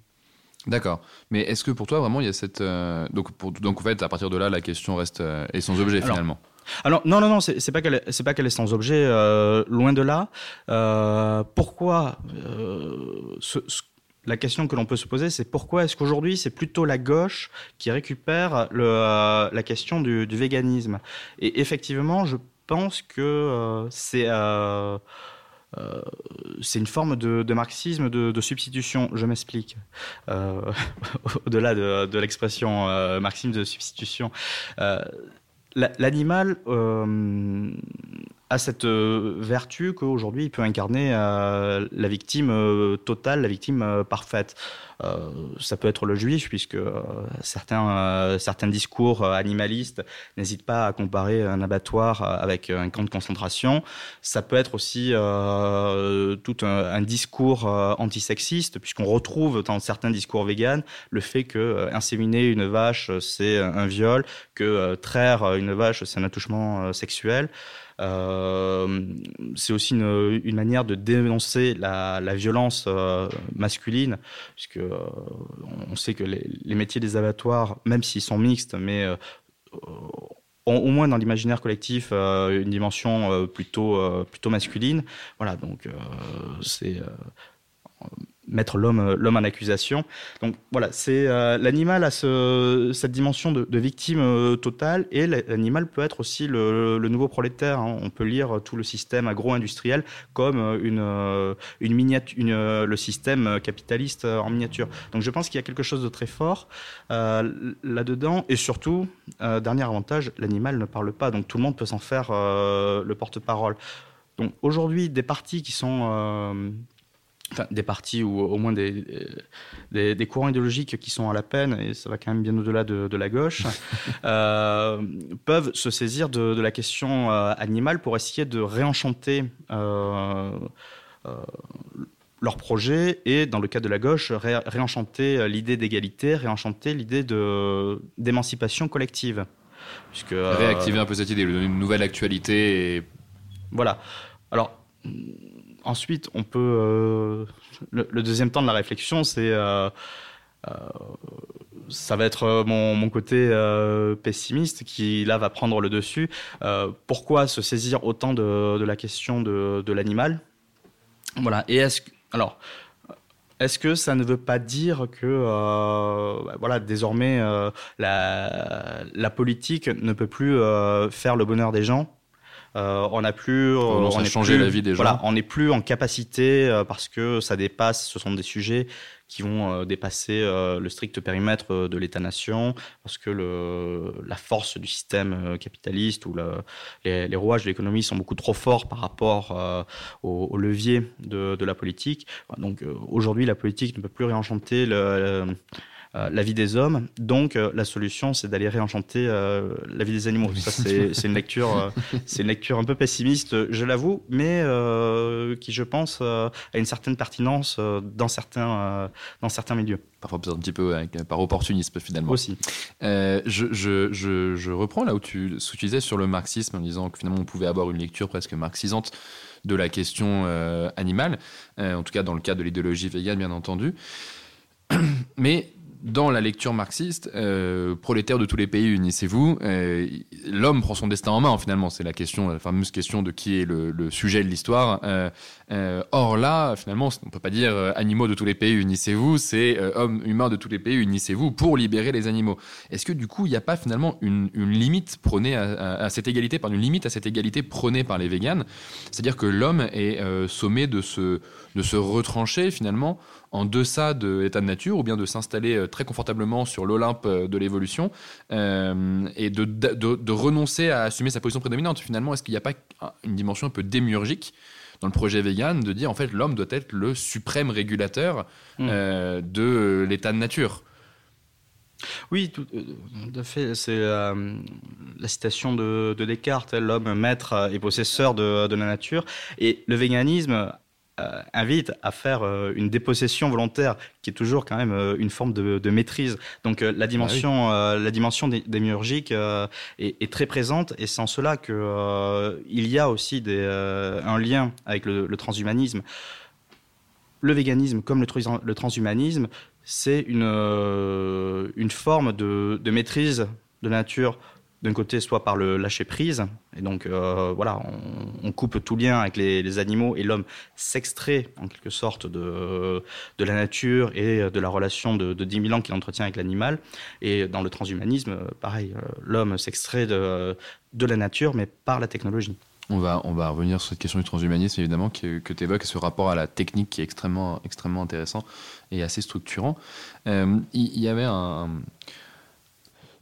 [SPEAKER 1] D'accord. Mais est-ce que pour toi, vraiment, il y a cette. Euh, donc, donc, en fait, à partir de là, la question reste euh, est sans objet finalement.
[SPEAKER 2] Alors non non non c'est pas qu'elle c'est pas qu'elle est sans objet loin de là pourquoi la question que l'on peut se poser c'est pourquoi est-ce qu'aujourd'hui c'est plutôt la gauche qui récupère le, la question du, du, véganisme? Et effectivement je pense que c'est euh, c'est une forme de, marxisme de, substitution. Je m'explique. Euh, au-delà de, l'expression euh, marxisme de substitution, l'animal a cette vertu qu'aujourd'hui il peut incarner la victime totale, la victime parfaite. Euh, ça peut être le juif, puisque euh, certains, euh, certains discours animalistes n'hésitent pas à comparer un abattoir avec un camp de concentration. Ça peut être aussi tout un, discours antisexiste, puisqu'on retrouve dans certains discours véganes le fait que inséminer une vache, c'est un viol, que traire une vache, c'est un attouchement sexuel. Euh, c'est aussi une, manière de dénoncer la, violence euh, masculine, puisque euh, on sait que les, métiers des abattoirs, même s'ils sont mixtes, mais au moins dans l'imaginaire collectif une dimension plutôt plutôt masculine. Voilà, donc c'est mettre l'homme euh, l'homme en accusation. Donc voilà, c'est euh, l'animal a ce, cette dimension de, victime euh, totale et l'animal peut être aussi le, nouveau prolétaire. Hein. On peut lire tout le système agro-industriel comme une une miniature, le système capitaliste en miniature. Donc je pense qu'il y a quelque chose de très fort là-dedans et surtout dernier avantage, l'animal ne parle pas, donc tout le monde peut s'en faire le porte-parole. Donc aujourd'hui, des partis qui sont enfin, des partis ou au moins des, des, courants idéologiques qui sont à la peine, et ça va quand même bien au-delà de, la gauche, euh, peuvent se saisir de, la question euh, animale pour essayer de réenchanter euh, leur projet et, dans le cas de la gauche, réenchanter l'idée d'égalité, réenchanter l'idée d'émancipation collective.
[SPEAKER 1] Puisque, Réactiver un peu cette idée, une nouvelle actualité. Et...
[SPEAKER 2] Voilà. Alors, ensuite, on peut. Euh, le, deuxième temps de la réflexion, c'est. Euh, euh, ça va être mon, côté pessimiste qui là va prendre le dessus. pourquoi se saisir autant de, la question de, l'animal? Voilà. Et est-ce alors est-ce que ça ne veut pas dire que bah, voilà désormais la, la, politique ne peut plus faire le bonheur des gens? Euh, on n'a plus,
[SPEAKER 1] on,
[SPEAKER 2] on
[SPEAKER 1] changé la vie des gens.
[SPEAKER 2] Voilà, on n'est plus en capacité euh, parce que ça dépasse. Ce sont des sujets qui vont euh, dépasser le strict périmètre de l'État-nation parce que le, la force du système capitaliste ou le, les, les, rouages de l'économie sont beaucoup trop forts par rapport au, au, levier de, de, la politique. Donc aujourd'hui, la politique ne peut plus réenchanter le, euh, la vie des hommes. Donc euh, la solution, c'est d'aller réenchanter euh, la vie des animaux. Ça, c'est une lecture, c'est une lecture un peu pessimiste, je l'avoue, mais qui, je pense, a une certaine pertinence dans certains, dans certains milieux.
[SPEAKER 1] Parfois un petit peu par opportunisme finalement.
[SPEAKER 2] Aussi.
[SPEAKER 1] je, je, je, je, reprends là où tu, disais sur le marxisme en disant que finalement on pouvait avoir une lecture presque marxisante de la question animale, en tout cas dans le cas de l'idéologie végane bien entendu. Mais dans la lecture marxiste, euh, prolétaires de tous les pays, unissez-vous, euh, l'homme prend son destin en main, finalement. C'est la question, la fameuse question de qui est le, sujet de l'histoire. Euh, or là, finalement, on ne peut pas dire animaux de tous les pays, unissez-vous, c'est hommes humains de tous les pays, unissez-vous pour libérer les animaux. Est-ce que du coup, il n'y a pas finalement une, limite prônée à, cette égalité, par une limite à cette égalité prônée par les véganes? C'est-à-dire que l'homme est sommé de se, de se retrancher finalement en deçà de l'état de nature ou bien de s'installer euh, très confortablement sur l'Olympe euh, de l'évolution euh, et de, de, renoncer à assumer sa position prédominante. Finalement, est-ce qu'il n'y a pas une dimension un peu démiurgique dans le projet vegan de dire en fait l'homme doit être le suprême régulateur mmh. de l'état de nature?
[SPEAKER 2] Oui, tout, à fait. C'est la citation de, Descartes, l'homme maître et possesseur de, de, la nature. Et le véganisme euh, invite à faire euh, une dépossession volontaire, qui est toujours quand même euh, une forme de, maîtrise. Donc la dimension, ah la dimension démiurgique est, très présente, et c'est en cela que il y a aussi des, un lien avec le, transhumanisme. Le véganisme, comme le, transhumanisme, c'est une, une forme de, de maîtrise de la nature d'un côté soit par le lâcher prise, et donc euh, voilà, on, coupe tout lien avec les, animaux et l'homme s'extrait en quelque sorte de, de la nature et de la relation de, de 10 000 ans qu'il entretient avec l'animal. Et dans le transhumanisme, pareil, euh, l'homme s'extrait de, de la nature mais par la technologie.
[SPEAKER 1] On va, on va revenir sur cette question du transhumanisme, évidemment, que, que tu évoques, ce rapport à la technique qui est extrêmement, extrêmement intéressant et assez structurant. Euh, il y, avait un,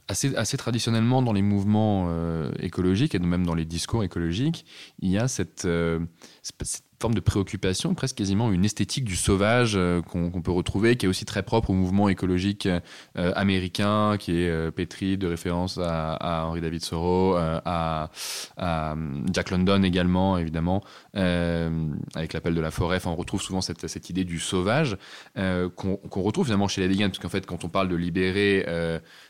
[SPEAKER 1] assez, traditionnellement dans les mouvements euh, écologiques et même dans les discours écologiques, il y a cette, euh, cette forme de préoccupation, presque quasiment une esthétique du sauvage euh, qu'on peut retrouver, qui est aussi très propre au mouvement écologique américain, qui est pétri de référence à, Henri David Thoreau, à, Jack London également, évidemment, avec l'appel de la forêt. On retrouve souvent cette, idée du sauvage qu'on retrouve finalement chez les vegans, parce qu'en fait, quand on parle de libérer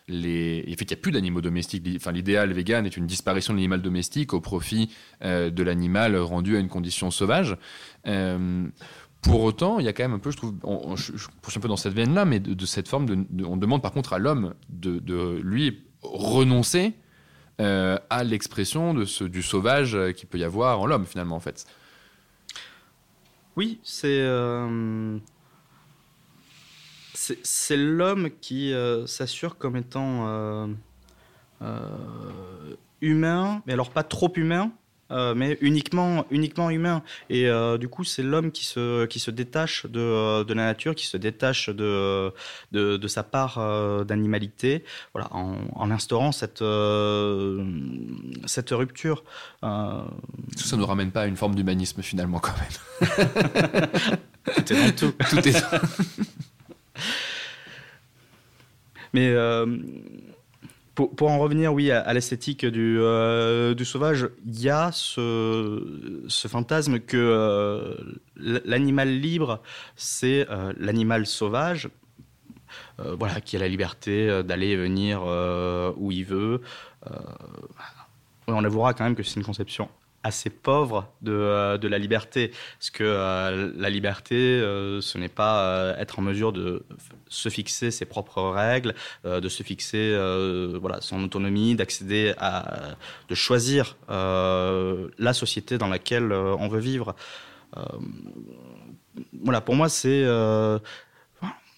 [SPEAKER 1] les... il fait qu'il n'y a plus d'animaux domestiques. Enfin, l'idéal vegan est une disparition de l'animal domestique au profit euh, de l'animal rendu à une condition sauvage. Euh, pour autant, il y a quand même un peu, je trouve, je, un peu dans cette veine-là, mais de, cette forme, on demande par contre à l'homme de, lui renoncer euh, à l'expression du sauvage qu'il peut y avoir en l'homme finalement en fait.
[SPEAKER 2] Oui, c'est c'est l'homme qui euh, s'assure comme étant euh, euh, humain, mais alors pas trop humain, mais uniquement, uniquement humain. Et du coup, c'est l'homme qui se, qui se détache de, de, la nature, qui se détache de, de, de sa part d'animalité, voilà, en, en, instaurant cette, cette rupture.
[SPEAKER 1] Tout ça ne nous ramène pas à une forme d'humanisme finalement quand même.
[SPEAKER 2] tout est dans tout. Tout est Mais euh, pour, pour, en revenir, oui, à, l'esthétique du, euh, du, sauvage, il y a ce, ce fantasme que euh, l'animal libre, c'est l'animal sauvage, voilà, qui a la liberté d'aller et venir où il veut. on avouera quand même que c'est une conception assez pauvre de, euh, de la liberté. Parce que euh, la liberté, euh, ce n'est pas être en mesure de se fixer ses propres règles, de se fixer voilà, son autonomie, d'accéder à, de choisir la société dans laquelle on veut vivre. voilà, pour moi, c'est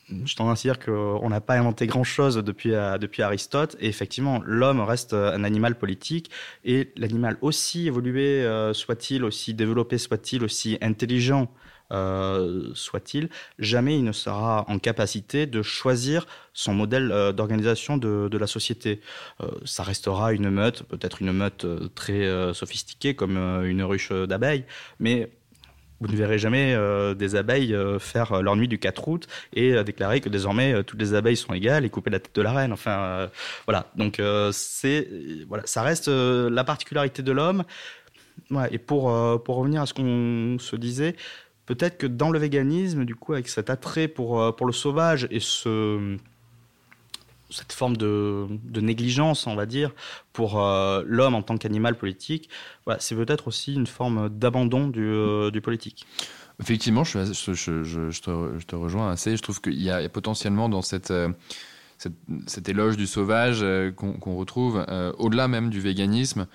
[SPEAKER 2] je tendance à dire qu'on n'a pas inventé grand-chose depuis, euh, depuis Aristote. Et effectivement, l'homme reste euh, un animal politique. Et l'animal, aussi évolué euh, soit-il, aussi développé soit-il, aussi intelligent soit-il, jamais il ne sera en capacité de choisir son modèle d'organisation de, la société. ça restera une meute, peut-être une meute très sophistiquée comme une ruche d'abeilles, mais vous ne verrez jamais euh, des abeilles euh, faire leur nuit du 4 août et euh, déclarer que désormais toutes les abeilles sont égales et couper la tête de la reine. Enfin, voilà. Donc c'est voilà, ça reste la particularité de l'homme. et pour pour revenir à ce qu'on se disait, peut-être que dans le véganisme, du coup, avec cet attrait pour pour le sauvage et ce cette forme de, négligence, on va dire, pour euh, l'homme en tant qu'animal politique, c'est peut-être aussi une forme d'abandon du, euh, politique.
[SPEAKER 1] Effectivement, je, te, rejoins assez. Je trouve qu'il y, a potentiellement dans cette, euh, cet éloge du sauvage qu'on retrouve, au-delà même du véganisme,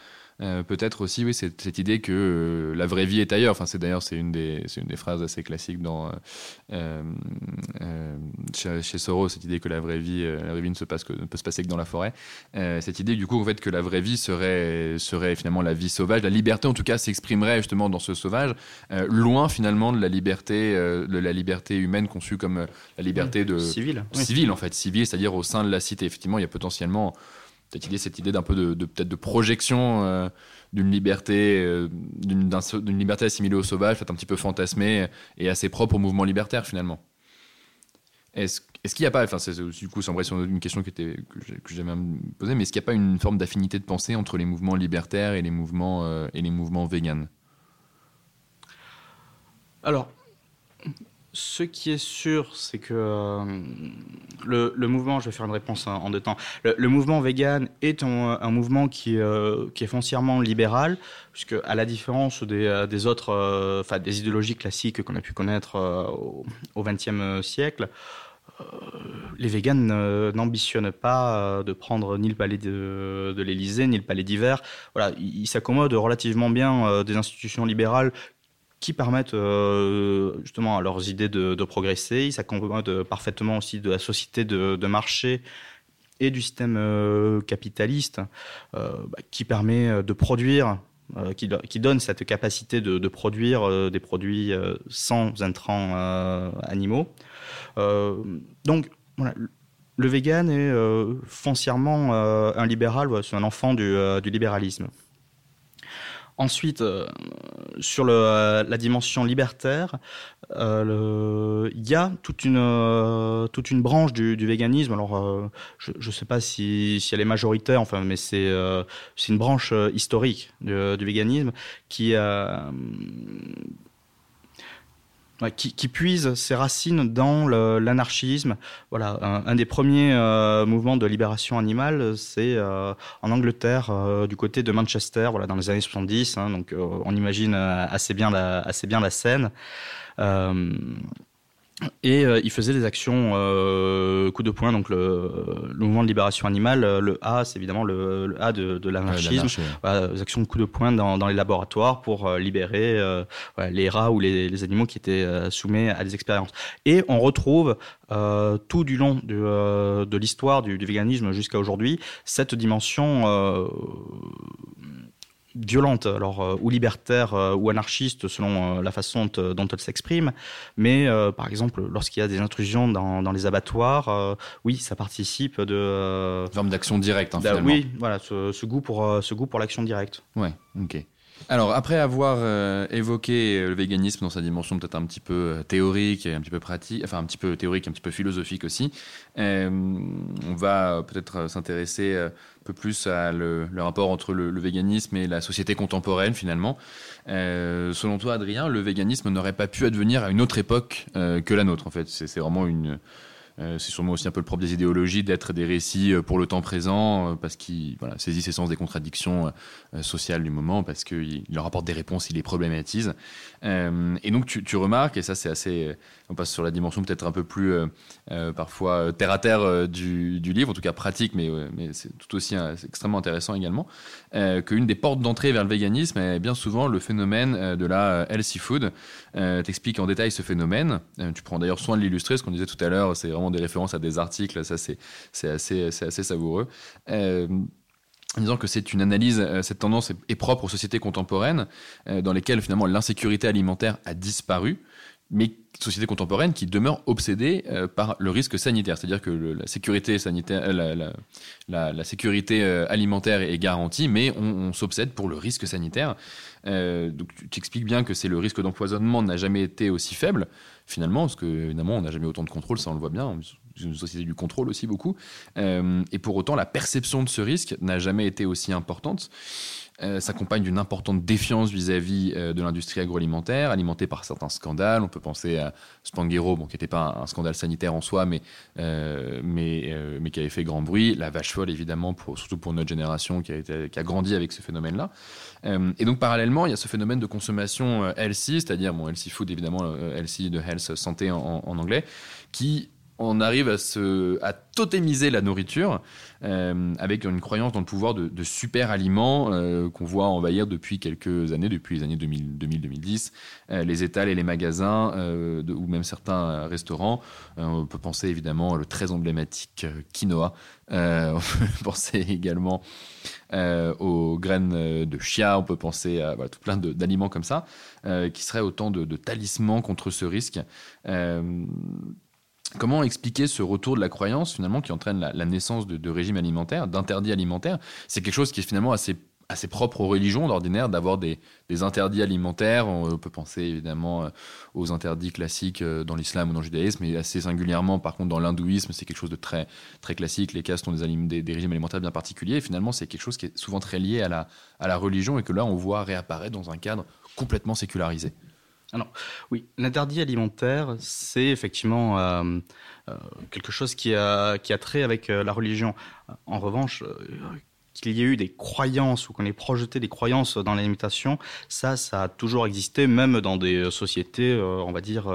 [SPEAKER 1] euh, peut-être aussi, oui, cette, cette idée que euh, la vraie vie est ailleurs. Enfin, c'est d'ailleurs c'est une des c'est une des phrases assez classiques dans euh, chez, chez, Soros, cette idée que la vraie vie la vraie vie ne se passe que ne peut se passer que dans la forêt. cette idée du coup en fait que la vraie vie serait serait finalement la vie sauvage, la liberté en tout cas s'exprimerait justement dans ce sauvage, loin finalement de la liberté de la liberté humaine conçue comme la liberté de
[SPEAKER 2] civile,
[SPEAKER 1] civile en fait, civile, c'est-à-dire au sein de la cité. Effectivement, il y a potentiellement cette idée, cette idée d'un peu de, peut-être de projection euh, d'une liberté, euh, d'une liberté assimilée au sauvage, peut-être un petit peu fantasmée et assez propre au mouvement libertaire finalement. Est-ce est qu'il n'y a pas, enfin du coup c'est une question qui était, que j'avais posée, mais est-ce qu'il n'y a pas une forme d'affinité de pensée entre les mouvements libertaires et les mouvements, euh, et les mouvements véganes?
[SPEAKER 2] Alors, ce qui est sûr, c'est que euh, le, mouvement, je vais faire une réponse en, deux temps, le, mouvement vegan est un, mouvement qui, euh, qui, est foncièrement libéral, puisque à la différence des, euh, autres, enfin des idéologies classiques qu'on a pu connaître au XXe siècle, les véganes n'ambitionnent pas de prendre ni le palais de, de l'Élysée, ni le palais d'hiver. Voilà, ils s'accommodent relativement bien des institutions libérales qui permettent euh, justement à leurs idées de, progresser. Ils s'accommodent parfaitement aussi de la société de, marché et du système euh, capitaliste euh, bah, qui permet de produire, qui, donne cette capacité de, produire des produits sans intrants animaux. donc voilà, le vegan est foncièrement un libéral, c'est un enfant du libéralisme. Ensuite, sur euh, la dimension libertaire, euh, il y a toute une, toute une branche du, véganisme. Alors, je ne sais pas si, elle est majoritaire, enfin, mais c'est une branche historique du, du véganisme qui, qui, puise ses racines dans l'anarchisme. Voilà, un, des premiers euh, mouvements de libération animale, c'est euh, en Angleterre, euh, du côté de Manchester, voilà, dans les années 70. Hein, donc, on imagine assez bien assez bien la scène. Et euh, il faisait des actions euh, coup de poing, donc le, mouvement de libération animale, euh, le A, c'est évidemment le, A de, de l'anarchisme, des actions coup de poing dans, dans les laboratoires pour libérer les rats ou les, les, animaux qui étaient soumis à des expériences. Et on retrouve tout du long de, de l'histoire du, du, véganisme jusqu'à aujourd'hui cette dimension violente, alors euh, ou libertaire euh, ou anarchiste selon euh, la façon dont elle s'exprime. Mais par exemple, lorsqu'il y a des intrusions dans, dans les abattoirs, oui, ça participe de
[SPEAKER 1] forme d'action directe. Hein, finalement.
[SPEAKER 2] Oui, voilà, ce, ce, goût pour ce goût pour l'action directe.
[SPEAKER 1] Ouais, ok. Alors, après avoir euh, évoqué euh, le véganisme dans sa dimension peut-être un petit peu euh, théorique et un petit peu pratique, enfin un petit peu théorique, un petit peu philosophique aussi, on va peut-être s'intéresser un peu plus à le, rapport entre le, véganisme et la société contemporaine finalement. selon toi, Adrien, le véganisme n'aurait pas pu advenir à une autre époque que la nôtre en fait? C'est vraiment une c'est sûrement aussi un peu le propre des idéologies d'être des récits euh, pour le temps présent, euh, parce qu'ils voilà, saisissent essence des contradictions sociales du moment, parce qu'ils leur apportent des réponses, ils les problématisent. et donc tu, remarques, et ça c'est assez, on passe sur la dimension peut-être un peu plus parfois terre à terre du, livre, en tout cas pratique, mais, c'est tout aussi extrêmement intéressant également, qu'une des portes d'entrée vers le véganisme est bien souvent le phénomène de la healthy food. T'expliques en détail ce phénomène. tu prends d'ailleurs soin de l'illustrer, ce qu'on disait tout à l'heure, c'est vraiment des références à des articles, ça c'est assez, assez savoureux. Euh, en disant que c'est une analyse, euh, cette tendance est, propre aux sociétés contemporaines, euh, dans lesquelles finalement l'insécurité alimentaire a disparu, mais sociétés contemporaines qui demeurent obsédées par le risque sanitaire. C'est-à-dire que la sécurité sanitaire, la, sécurité alimentaire est garantie, mais on, s'obsède pour le risque sanitaire. donc tu expliques bien que c'est le risque d'empoisonnement n'a jamais été aussi faible finalement, parce que évidemment, on n'a jamais autant de contrôle, ça on le voit bien. Une société du contrôle aussi beaucoup. Euh, et pour autant, la perception de ce risque n'a jamais été aussi importante. S'accompagne d'une importante défiance vis-à-vis de l'industrie agroalimentaire, alimentée par certains scandales. On peut penser à Spanghero, bon, qui n'était pas un, scandale sanitaire en soi, mais, mais, mais qui avait fait grand bruit. La vache folle, évidemment, pour, surtout pour notre génération qui a, grandi avec ce phénomène-là. et donc, parallèlement, il y a ce phénomène de consommation healthy, c'est-à-dire bon, healthy food, évidemment, healthy de health, santé en anglais, qui on arrive à, se, à totémiser la nourriture euh, avec une croyance dans le pouvoir de, super aliments euh, qu'on voit envahir depuis quelques années, depuis les années 2000-2010, euh, les étals et les magasins ou même certains restaurants. on peut penser évidemment le très emblématique quinoa. on peut penser également aux graines de chia. On peut penser à tout plein d'aliments comme ça qui seraient autant de, de, talismans contre ce risque. Comment expliquer ce retour de la croyance finalement qui entraîne la, naissance de, régimes alimentaires, d'interdits alimentaires? C'est quelque chose qui est finalement assez, assez propre aux religions d'ordinaire d'avoir des, interdits alimentaires. On peut penser évidemment euh, aux interdits classiques euh, dans l'islam ou dans le judaïsme, mais assez singulièrement par contre dans l'hindouisme, c'est quelque chose de très, très classique. Les castes ont des, des, régimes alimentaires bien particuliers. Et finalement, c'est quelque chose qui est souvent très lié à la, à la religion et que là, on voit réapparaître dans un cadre complètement sécularisé.
[SPEAKER 2] Alors, oui, l'interdit alimentaire, c'est effectivement euh, euh, quelque chose qui a, qui a trait avec euh, la religion. En revanche, qu'il y ait eu des croyances ou qu'on ait projeté des croyances dans l'alimentation, ça, ça a toujours existé, même dans des sociétés, on va dire,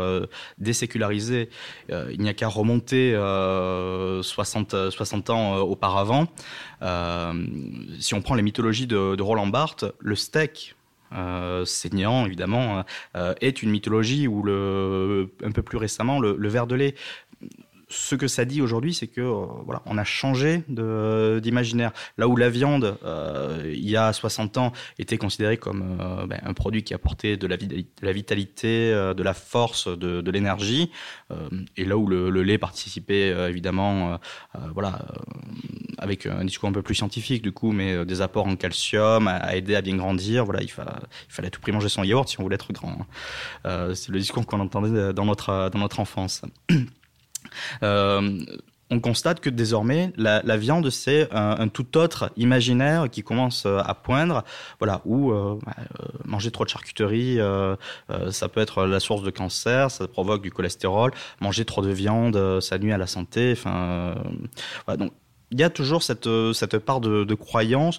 [SPEAKER 2] désécularisées. il n'y a qu'à remonter 60, 60 ans auparavant. si on prend les mythologies de, de Roland Barthes, le steak, euh, saignant évidemment, euh, est une mythologie où le, un peu plus récemment le, le verre de lait ce que ça dit aujourd'hui, c'est que euh, voilà, on a changé d'imaginaire. Là où la viande, euh, il y a 60 ans, était considérée comme euh, ben, un produit qui apportait de la, vitalité, de la force, de, l'énergie, et là où le, lait participait évidemment, voilà, avec un discours un peu plus scientifique du coup, mais des apports en calcium, à, aider à bien grandir. Voilà, il, fallait, tout prix manger son yaourt si on voulait être grand. c'est le discours qu'on entendait dans notre dans notre enfance. Euh, on constate que désormais la, viande c'est un, tout autre imaginaire qui commence euh, à poindre. Voilà où euh, manger trop de charcuterie ça peut être la source de cancer ça provoque du cholestérol. Manger trop de viande ça nuit à la santé. Enfin donc il y a toujours cette cette part de croyance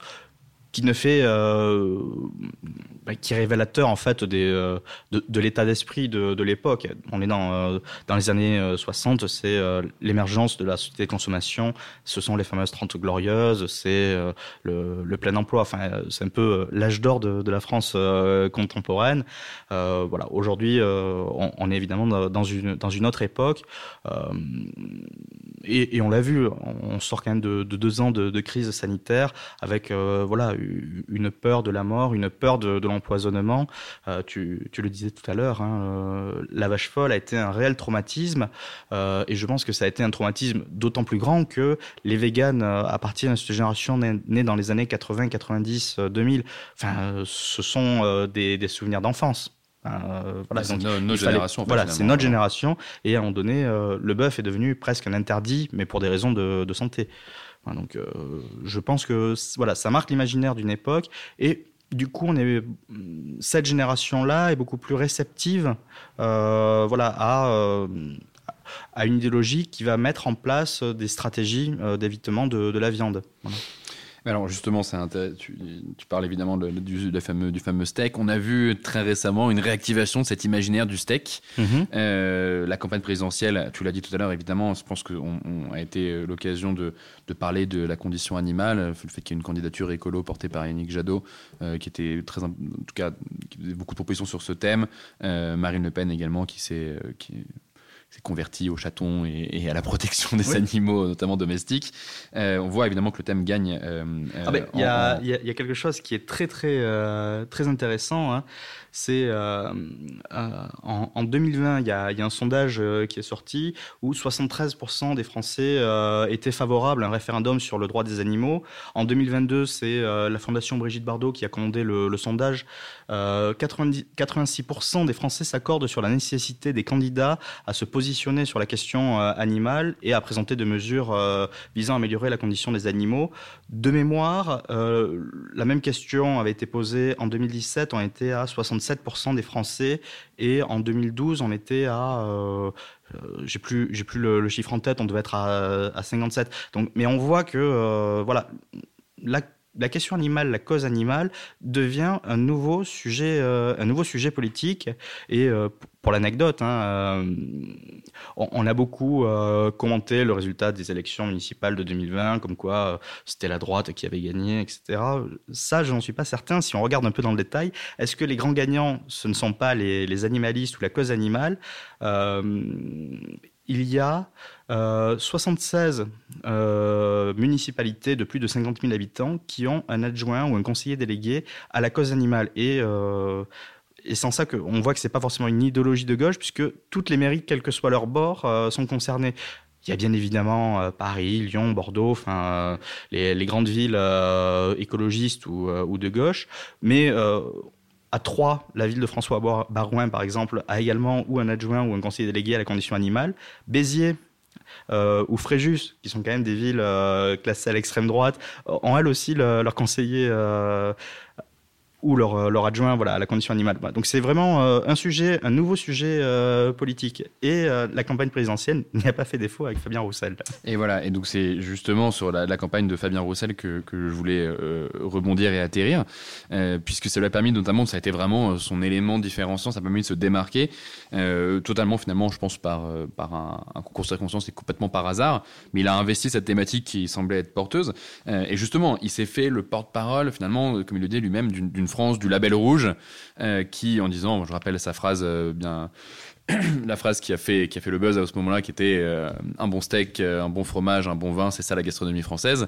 [SPEAKER 2] qui ne fait euh, bah, qui est révélateur en fait euh, de, de l'état d'esprit de, de l'époque. On est dans, euh, dans les années 60, c'est l'émergence de la société de consommation, ce sont les fameuses 30 glorieuses, c'est le, le, plein emploi, enfin c'est un peu l'âge d'or de, de, la France contemporaine. voilà, aujourd'hui on, est évidemment dans une, dans une autre époque et, on l'a vu, on sort quand même de, de deux ans de, crise sanitaire avec voilà une peur de la mort, une peur de, l'empoisonnement. Euh, tu, le disais tout à l'heure, hein, euh, la vache folle a été un réel traumatisme, euh, et je pense que ça a été un traumatisme d'autant plus grand que les véganes, à partir de cette génération née, dans les années 80, 90, 2000, enfin, ce sont des, souvenirs d'enfance.
[SPEAKER 1] voilà, c'est notre génération.
[SPEAKER 2] voilà, c'est notre génération. Et à un moment donné, le bœuf est devenu presque un interdit, mais pour des raisons de, de santé. Donc, euh, je pense que voilà, ça marque l'imaginaire d'une époque et du coup, on est cette génération-là est beaucoup plus réceptive, euh, voilà, euh, à une idéologie qui va mettre en place des stratégies d'évitement de, la viande.
[SPEAKER 1] Alors justement, tu, tu, parles évidemment du, fameux, du fameux steak. On a vu très récemment une réactivation de cet imaginaire du steak. Mhm. Euh, la campagne présidentielle, tu l'as dit tout à l'heure, évidemment, je pense qu'on on a été l'occasion de, parler de la condition animale, le fait qu'il y ait une candidature écolo portée par Yannick Jadot, euh, qui était très, en tout cas, beaucoup de propositions sur ce thème. Euh, Marine Le Pen également, qui s'est s'est converti au chaton et, à la protection des animaux, notamment domestiques. Euh, on voit évidemment que le thème gagne.
[SPEAKER 2] Euh, ah ben, il y, y, a quelque chose qui est très très euh, très intéressant. Hein. C'est en, en, 2020, il y, a, un sondage qui est sorti où 73% des Français étaient favorables à un référendum sur le droit des animaux. En 2022, c'est la Fondation Brigitte Bardot qui a commandé le, sondage. 90, 86% des Français s'accordent sur la nécessité des candidats à se positionner sur la question animale et à présenter des mesures visant à améliorer la condition des animaux. De mémoire, la même question avait été posée en 2017, on était à 67% des Français. Et en 2012, on était à j'ai plus j'ai plus le, chiffre en tête on devait être à, à 57 donc mais on voit que voilà la la question animale, la cause animale, devient un nouveau sujet, euh, un nouveau sujet politique. Et euh, pour l'anecdote, hein, euh, on, a beaucoup commenté le résultat des élections municipales de 2020, comme quoi c'était la droite qui avait gagné, etc. Ça, je n'en suis pas certain. Si on regarde un peu dans le détail, est-ce que les grands gagnants, ce ne sont pas les, animalistes ou la cause animale il y a 76 euh, euh, municipalités de plus de 50 000 habitants qui ont un adjoint ou un conseiller délégué à la cause animale. Et, euh, et sans ça, on voit que ce n'est pas forcément une idéologie de gauche, puisque toutes les mairies, quel que soit leur bord, sont concernées. Il y a bien évidemment Paris, Lyon, Bordeaux, les, grandes villes écologistes ou, ou, de gauche, mais à Troyes, la ville de François Barouin, par exemple, a également ou un adjoint ou un conseiller délégué à la condition animale. Béziers, euh, ou Fréjus, qui sont quand même des villes euh, classées à l'extrême droite, ont elles aussi leur conseiller euh, ou leur, euh, leur, adjoint voilà, à la condition animale. Donc c'est vraiment euh, un sujet, un nouveau sujet euh, politique. Et la campagne présidentielle n'y a pas fait défaut avec Fabien Roussel.
[SPEAKER 1] Et voilà, et donc c'est justement sur la, campagne de Fabien Roussel que, que je voulais rebondir et atterrir, puisque ça lui a permis notamment, ça a été vraiment son élément différenciant, ça a permis de se démarquer, totalement finalement, je pense, par, par un, un concours de circonstances et complètement par hasard, mais il a investi cette thématique qui semblait être porteuse. et justement, il s'est fait le porte-parole, finalement, comme il le dit lui-même, d'une France du label rouge, euh, qui, en disant, je rappelle sa phrase euh, bien, la phrase qui a fait qui a fait le buzz à ce moment-là, qui était euh, un bon steak, un bon fromage, un bon vin, c'est ça la gastronomie française.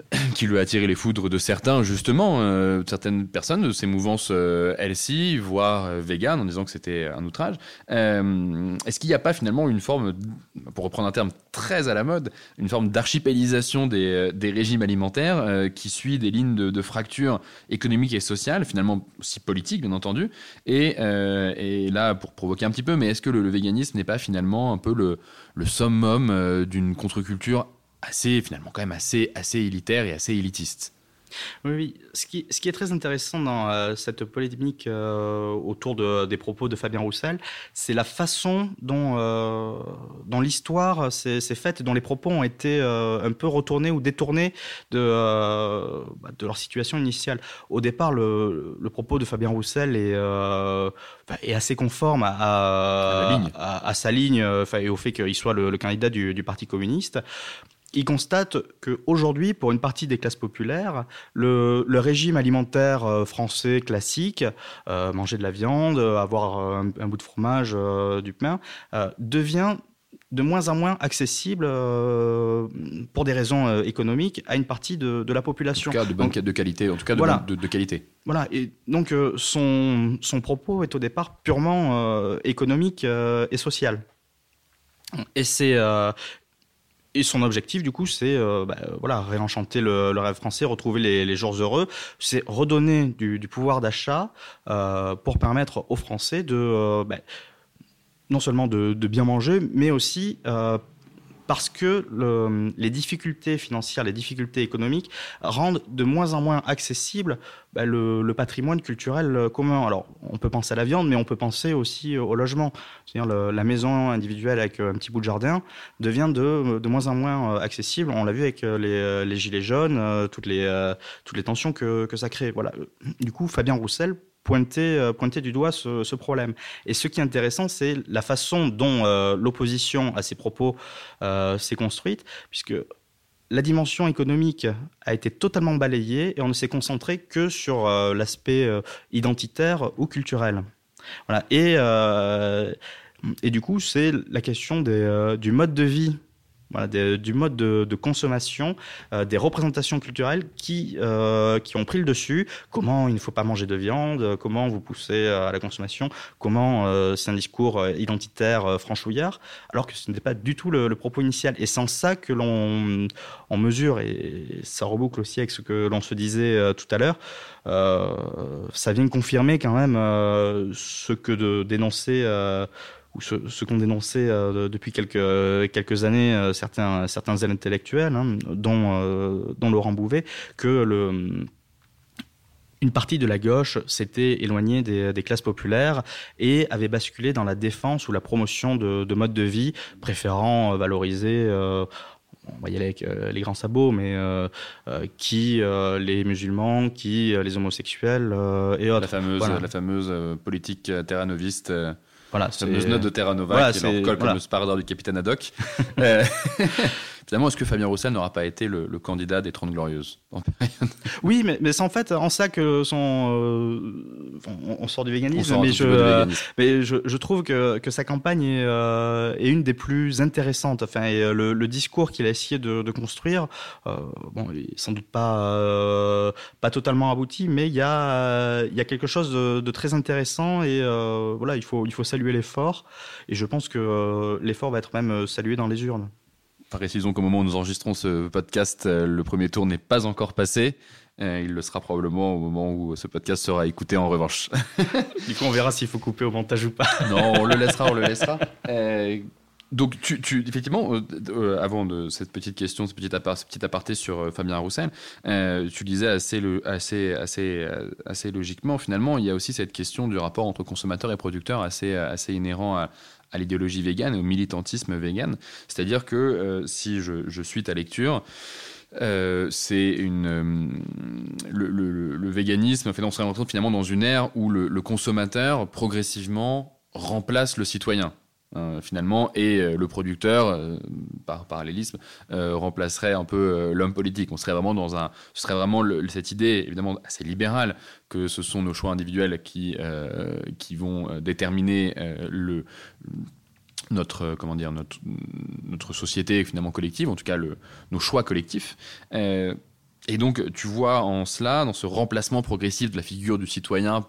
[SPEAKER 1] qui lui a attiré les foudres de certains, justement, euh, certaines personnes de ces mouvances euh, LC, voire euh, en disant que c'était un outrage. Est-ce qu'il n'y a pas finalement une forme, pour reprendre un terme très à la mode, une forme d'archipélisation des, des, régimes alimentaires qui suit des lignes de, fracture économique et sociale, finalement aussi politique, bien entendu. Et, et là, pour provoquer un petit peu, mais est-ce que le, véganisme n'est pas finalement un peu le, le summum d'une contre-culture assez, finalement, quand même assez, assez élitaire et assez élitiste.
[SPEAKER 2] Oui, oui. Ce, qui, ce qui est très intéressant dans euh, cette polémique euh, autour de, des propos de Fabien Roussel, c'est la façon dont, euh, dont l'histoire s'est faite et dont les propos ont été un peu retournés ou détournés de, bah, de leur situation initiale. Au départ, le, le propos de Fabien Roussel est, est assez conforme à, à, à, sa ligne et au fait qu'il soit le, le candidat du, du Parti communiste il constate qu'aujourd'hui, pour une partie des classes populaires, le, régime alimentaire euh, français classique, euh, manger de la viande, avoir un, bout de fromage, euh, du pain, devient de moins en moins accessible pour des raisons économiques à une partie de, la population.
[SPEAKER 1] En tout cas, de bonne de qualité. En tout cas, de, de, qualité.
[SPEAKER 2] Voilà. Et donc, son, son propos est au départ purement économique et social. Et c'est et son objectif, du coup, c'est euh, bah, voilà, réenchanter le, rêve français, retrouver les, jours heureux. C'est redonner du, pouvoir d'achat euh, pour permettre aux Français de euh, bah, non seulement de, de, bien manger, mais aussi parce que les difficultés financières, les difficultés économiques rendent de moins en moins accessible bah, le, patrimoine culturel commun. Alors, on peut penser à la viande, mais on peut penser aussi au logement. C'est-à-dire la maison individuelle avec un petit bout de jardin devient de, moins en moins accessible. On l'a vu avec les, gilets jaunes, toutes les, toutes les tensions que, que ça crée. Voilà. Du coup, Fabien Roussel pointer, euh, pointer du doigt ce, problème. Et ce qui est intéressant, c'est la façon dont euh, l'opposition à ces propos euh, s'est construite, puisque la dimension économique a été totalement balayée et on ne s'est concentré que sur l'aspect identitaire ou culturel. Voilà. Et, et du coup, c'est la question des, du mode de vie du mode de, consommation, euh, des représentations culturelles qui, euh, qui ont pris le dessus. Comment il ne faut pas manger de viande, comment vous poussez à la consommation, comment euh, c'est un discours identitaire franchouillard, alors que ce n'était pas du tout le, propos initial. Et sans ça que l'on on mesure, et ça reboucle aussi avec ce que l'on se disait tout à l'heure, ça vient confirmer quand même ce que de dénoncer ou ce, ce qu'ont dénoncé depuis quelques, quelques années certains, certains intellectuels, hein, dont, dont Laurent Bouvet, que le une partie de la gauche s'était éloignée des, classes populaires et avait basculé dans la défense ou la promotion de, modes de vie, préférant valoriser on va y aller avec euh, les grands sabots, mais euh, euh, qui les musulmans, qui les homosexuels et autres.
[SPEAKER 1] La fameuse, la fameuse politique terranoviste. Voilà, la fameuse note de Terra Nova qui est, comme le sparadrap du capitaine Haddock. Finalement, est-ce que Fabien Roussel n'aura pas été le, candidat des Trente Glorieuses
[SPEAKER 2] Oui, mais, mais c'est en fait en ça que son. Euh, on, sort du véganisme, mais, je, mais je, trouve que, que, sa campagne est, euh, est, une des plus intéressantes. Enfin, et, le, le, discours qu'il a essayé de, de construire, euh, bon, sans doute pas, pas totalement abouti, mais il y a, il y a quelque chose de, de très intéressant et voilà, il faut, il faut saluer l'effort. Et je pense que l'effort va être même salué dans les urnes.
[SPEAKER 1] Précisons qu'au moment où nous enregistrons ce podcast, euh, le premier tour n'est pas encore passé. Euh, il le sera probablement au moment où ce podcast sera écouté en revanche.
[SPEAKER 2] du coup, on verra s'il faut couper au montage ou pas.
[SPEAKER 1] non, on le laissera, on le laissera. Euh, donc, tu, tu effectivement, avant de cette petite question, ce petit, aparté sur Fabien Roussel, tu disais assez, assez, assez, assez logiquement, finalement, il y a aussi cette question du rapport entre consommateur et producteur assez, assez inhérent à, l'idéologie végane, au militantisme vegan. C'est-à-dire que euh, si je, suis ta lecture, euh, c'est une euh, le, véganisme fait on serait finalement dans une ère où le consommateur progressivement remplace le citoyen. Euh, finalement, et euh, le producteur, euh, par parallélisme, remplacerait un peu l'homme politique. On serait vraiment dans un, ce serait vraiment cette idée, évidemment assez libérale, que ce sont nos choix individuels qui qui vont déterminer le notre comment dire notre notre société finalement collective, en tout cas nos choix collectifs. et donc, tu vois en cela, dans ce remplacement progressif de la figure du citoyen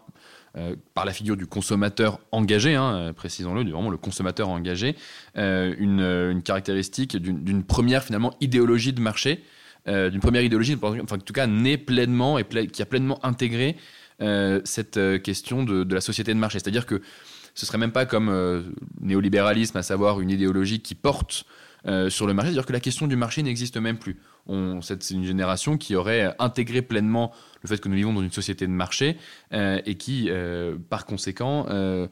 [SPEAKER 1] euh, par la figure du consommateur engagé, hein, euh, précisons-le, vraiment le consommateur engagé, euh, une, caractéristique d'une première finalement idéologie de marché, d'une première idéologie, enfin en tout cas née pleinement et qui a pleinement intégré cette question de, de, la société de marché. C'est-à-dire que ce serait même pas comme néolibéralisme, à savoir une idéologie qui porte sur le marché, c'est-à-dire que la question du marché n'existe même plus. C'est une génération qui aurait intégré pleinement le fait que nous vivons dans une société de marché euh, et qui, euh, par conséquent, euh,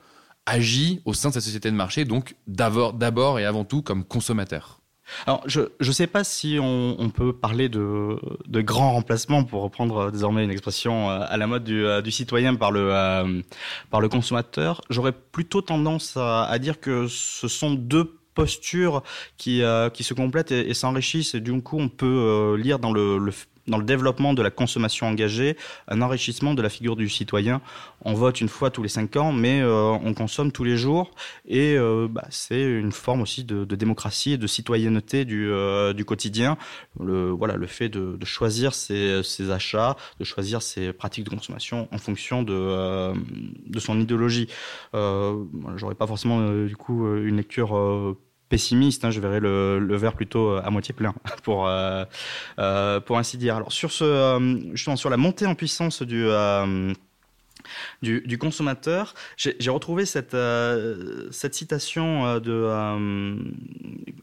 [SPEAKER 1] agit au sein de cette société de marché, donc d'abord et avant tout comme consommateur.
[SPEAKER 2] Alors, je ne sais pas si on, peut parler de, de grand remplacement, pour reprendre désormais une expression à la mode du, du citoyen par le, par le consommateur. J'aurais plutôt tendance à, dire que ce sont deux postures qui, qui se complètent et, s'enrichissent. Et du coup, on peut lire dans le, le, dans le développement de la consommation engagée, un enrichissement de la figure du citoyen. On vote une fois tous les cinq ans, mais euh, on consomme tous les jours, et euh, bah, c'est une forme aussi de, démocratie et de citoyenneté du, euh, du quotidien. Le, voilà, le fait de, choisir ses, ses, achats, de choisir ses pratiques de consommation en fonction de, de son idéologie. J'aurais pas forcément du coup une lecture pessimiste, hein, je verrais le, verre plutôt euh, à moitié plein, pour, euh, euh, pour ainsi dire. Alors sur, ce, sur la montée en puissance du... Du, consommateur. J'ai retrouvé cette, cette citation de,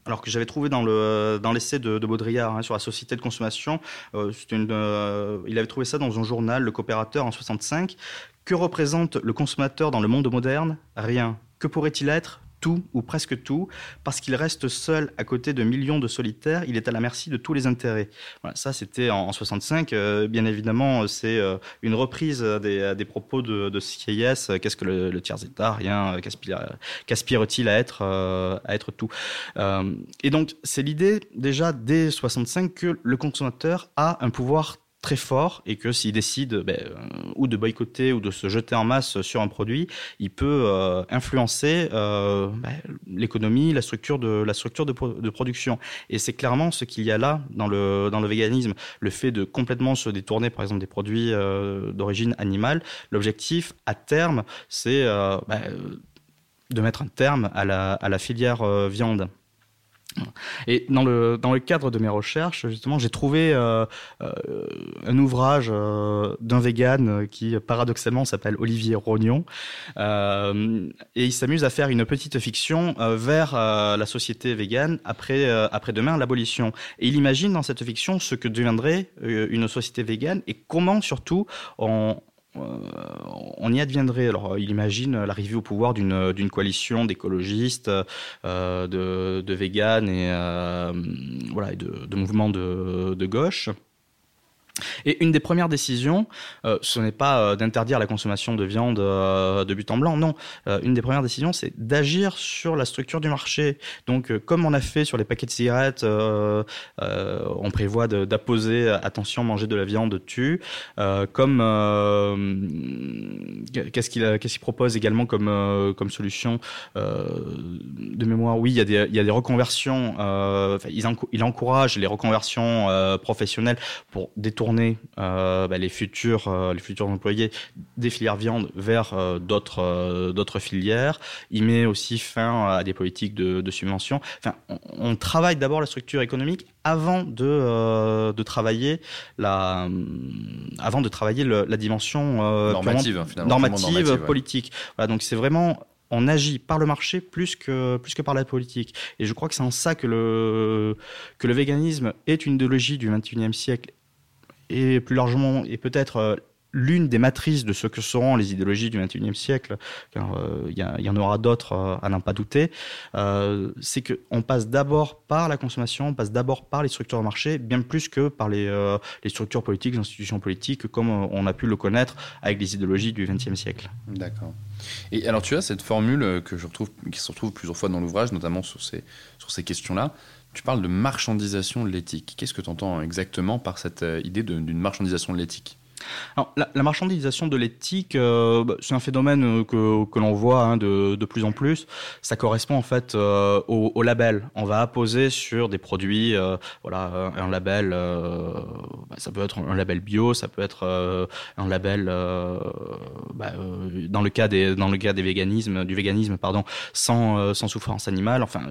[SPEAKER 2] alors que j'avais trouvé dans le dans l'essai de, Baudrillard hein, sur la société de consommation. Il avait trouvé ça dans un journal, Le Coopérateur, en 65. Que représente le consommateur dans le monde moderne? Rien. Que pourrait-il être? Tout ou presque tout, parce qu'il reste seul à côté de millions de solitaires, il est à la merci de tous les intérêts. Voilà, ça c'était en, 65. Euh, bien évidemment, c'est euh, une reprise des, propos de, de. Qu'est-ce que le, tiers-État Rien. Qu'aspire-t-il à être, euh, à être tout Et donc, c'est l'idée déjà dès 65 que le consommateur a un pouvoir très fort et que s'il décide ben, euh, ou de boycotter ou de se jeter en masse sur un produit, il peut euh, influencer euh, ben, l'économie, la structure de la structure de, production. Et c'est clairement ce qu'il y a là dans le dans le véganisme, le fait de complètement se détourner, par exemple, des produits d'origine animale. L'objectif à terme, c'est ben, de mettre un terme à la à la filière viande. Et dans le, dans le cadre de mes recherches, justement, j'ai trouvé euh, euh, un ouvrage euh, d'un vegan qui, paradoxalement, s'appelle Olivier Rognon. et il s'amuse à faire une petite fiction vers la société végane après, après demain, l'abolition. Et il imagine dans cette fiction ce que deviendrait une société végane et comment, surtout, on, on y adviendrait. Alors, il imagine l'arrivée au pouvoir d'une coalition d'écologistes, euh, de, véganes et, euh, voilà, de, mouvements de gauche. Et une des premières décisions, euh, ce n'est pas euh, d'interdire la consommation de viande euh, de but en blanc, non. une des premières décisions, c'est d'agir sur la structure du marché. Donc, comme on a fait sur les paquets de cigarettes, on prévoit d'apposer attention, manger de la viande tue. comme qu'est-ce qu'il qu'est-ce qu'il propose également comme comme solution de mémoire? Oui, il y a des reconversions. il encourage les reconversions professionnelles pour détourner euh, bah, les, futurs, euh, les futurs employés des filières viande vers euh, d'autres d'autres filières. Il met aussi fin à des politiques de, de subvention. Enfin, on, travaille d'abord la structure économique avant de, de travailler la avant de travailler la dimension
[SPEAKER 1] normative,
[SPEAKER 2] normative, politique. Voilà, donc c'est vraiment on agit par le marché plus que, plus que par la politique. Et je crois que c'est en ça que le, que le véganisme est une idéologie du XXIe siècle et plus largement, et peut-être euh, l'une des matrices de ce que seront les idéologies du XXIe siècle, car euh, il y, en aura d'autres euh, à n'en pas douter, c'est qu'on passe d'abord par la consommation, on passe d'abord par les structures de marché, bien plus que par les, structures politiques, les institutions politiques, comme on a pu le connaître avec les idéologies du XXe siècle.
[SPEAKER 1] D'accord. Et alors tu as cette formule que je retrouve, qui se retrouve plusieurs fois dans l'ouvrage, notamment sur ces questions-là. Tu parles de marchandisation de l'éthique. Qu'est-ce que tu entends exactement par cette euh, idée d'une marchandisation de l'éthique?
[SPEAKER 2] Alors, la, marchandisation de l'éthique, euh, bah, c'est un phénomène euh, que, l'on voit hein, de, plus en plus. Ça correspond en fait euh, au, label. On va apposer sur des produits, voilà, un label. Bah, ça peut être un label bio, ça peut être un label, bah, dans le cas des, véganismes, du véganisme, pardon, sans, souffrance animale. Enfin,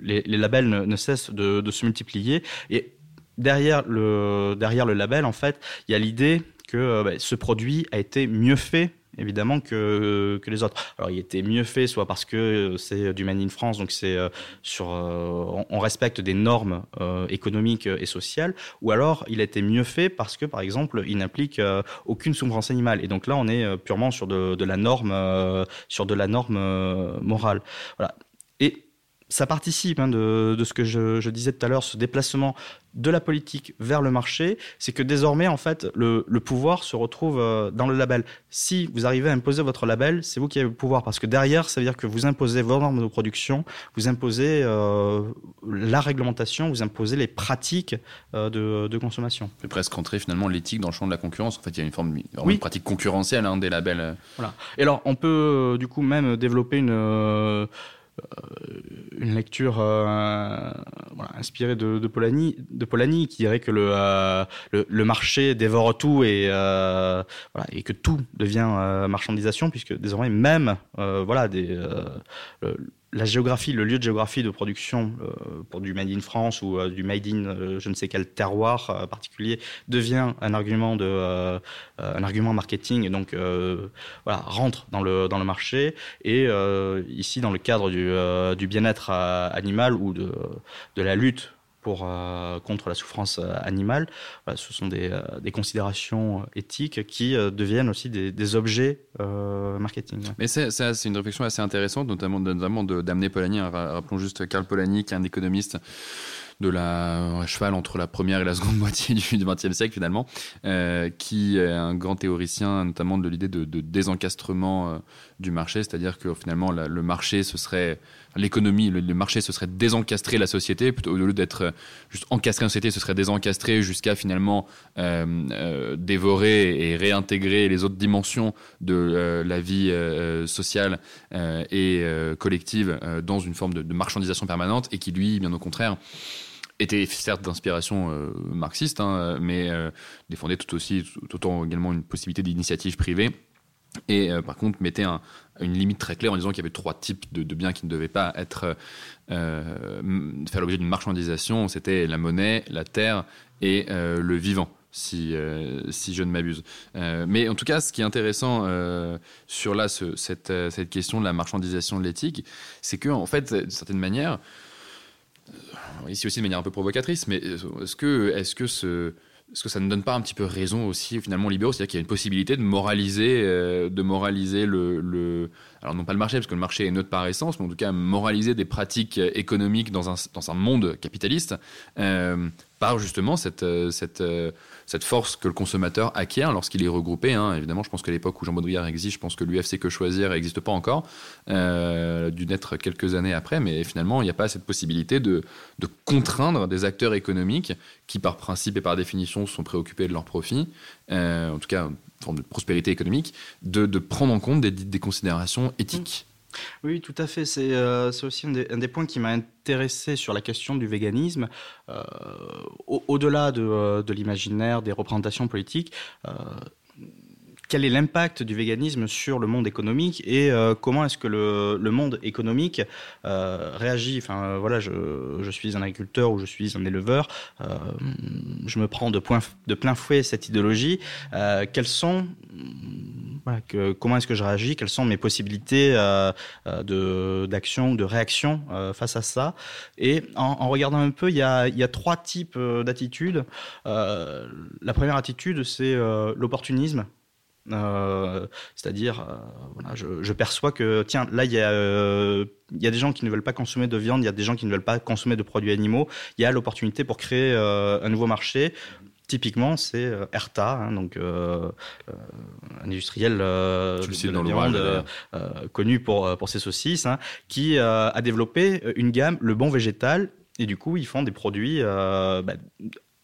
[SPEAKER 2] les, labels ne, cessent de, de se multiplier et derrière le derrière le label en fait il y a l'idée que euh, bah, ce produit a été mieux fait évidemment que, que les autres. Alors il était mieux fait soit parce que euh, c'est du Made in France, donc c'est euh, sur on, respecte des normes économiques et sociales, ou alors il a été mieux fait parce que par exemple il n'implique aucune souffrance animale. Et donc là on est purement sur de la norme sur de la norme morale. Voilà. Et ça participe hein, de, de, ce que je, je disais tout à l'heure, ce déplacement de la politique vers le marché, c'est que désormais, en fait, le, pouvoir se retrouve euh, dans le label. Si vous arrivez à imposer votre label, c'est vous qui avez le pouvoir, parce que derrière, ça veut dire que vous imposez vos normes de production, vous imposez euh, la réglementation, vous imposez les pratiques euh, de, consommation.
[SPEAKER 1] C'est presque entrer finalement l'éthique dans le champ de la concurrence. En fait, il y a une forme de pratique concurrentielle hein, des labels.
[SPEAKER 2] Voilà. Et alors, on peut du coup même développer une une lecture euh, inspirée de, Polanyi, de Polanyi qui dirait que le, euh, le, marché dévore tout et, et que tout devient marchandisation puisque désormais même voilà des la géographie, le lieu de géographie de production euh, pour du made in France ou euh, du made in euh, je ne sais quel terroir particulier devient un argument de un argument marketing et donc voilà rentre dans le dans le marché et ici dans le cadre du, du bien-être animal ou de de la lutte euh, contre la souffrance euh, animale. ce sont des, euh, considérations éthiques qui deviennent aussi des, objets marketing.
[SPEAKER 1] Mais c'est une réflexion assez intéressante, notamment, d'amener Polanyi. Rappelons juste Karl Polanyi, qui est un économiste de la cheval entre la première et la seconde moitié du XXe siècle finalement, qui est un grand théoricien notamment de l'idée de, désencastrement du marché, c'est-à-dire que finalement le marché ce serait l'économie, le, marché, ce serait désencastrer la société, plutôt, au lieu d'être euh, juste encastrer la société, ce serait désencastrer jusqu'à finalement euh, euh, dévorer et réintégrer les autres dimensions de la vie sociale et collective dans une forme de, marchandisation permanente, et qui lui, bien au contraire, était certes d'inspiration marxiste, hein, mais défendait tout aussi, tout autant également une possibilité d'initiative privée Et par contre, mettait une limite très claire en disant qu'il y avait trois types de, biens qui ne devaient pas être faire l'objet d'une marchandisation. C'était la monnaie, la terre et le vivant si, si je ne m'abuse. mais en tout cas, ce qui est intéressant sur là, cette, cette, question de la marchandisation de l'éthique, c'est que, en fait, d'une certaine manière, ici aussi de manière un peu provocatrice, mais est-ce que, est-ce que ce, est-ce que ça ne donne pas un petit peu raison aussi finalement aux libéraux. C'est-à-dire qu'il y a une possibilité de moraliser, euh, de moraliser le, alors non pas le marché parce que le marché est neutre par essence, mais en tout cas moraliser des pratiques économiques dans un, monde capitaliste. Euh, par justement cette, euh, cette, cette force que le consommateur acquiert lorsqu'il est regroupé. Hein. Évidemment, je pense que l'époque où Jean Baudrillard existe, je pense que l'UFC Que Choisir n'existe pas encore, euh, dû naître quelques années après, mais finalement, il n'y a pas cette possibilité de, de, contraindre des acteurs économiques qui, par principe et par définition, sont préoccupés de leur profit, euh, en tout cas, une forme de prospérité économique, de, de prendre en compte des, des considérations éthiques.
[SPEAKER 2] Oui, tout à fait. C'est euh, aussi un des, points qui m'a intéressé sur la question du véganisme. Euh, au-delà euh, de, l'imaginaire, des représentations politiques, quel est l'impact du véganisme sur le monde économique et comment est-ce que le, monde économique réagit? Enfin, voilà, je, suis un agriculteur ou je suis un éleveur, je me prends de, de plein fouet cette idéologie. quels sont comment est-ce que je réagis, quelles sont mes possibilités euh, euh, de, d'action, de réaction euh, face à ça? Et en, regardant un peu, il y a trois types d'attitudes. la première attitude, c'est l'opportunisme. C'est-à-dire, voilà, je, je, perçois que, tiens, là, il y, a, il y a des gens qui ne veulent pas consommer de viande, il y a des gens qui ne veulent pas consommer de produits animaux. Il y a l'opportunité pour créer un nouveau marché. Typiquement, c'est euh, Erta, hein, donc euh, euh, un industriel de la viande connu pour pour ses saucisses, hein, qui a développé une gamme le bon végétal et du coup ils font des produits bah,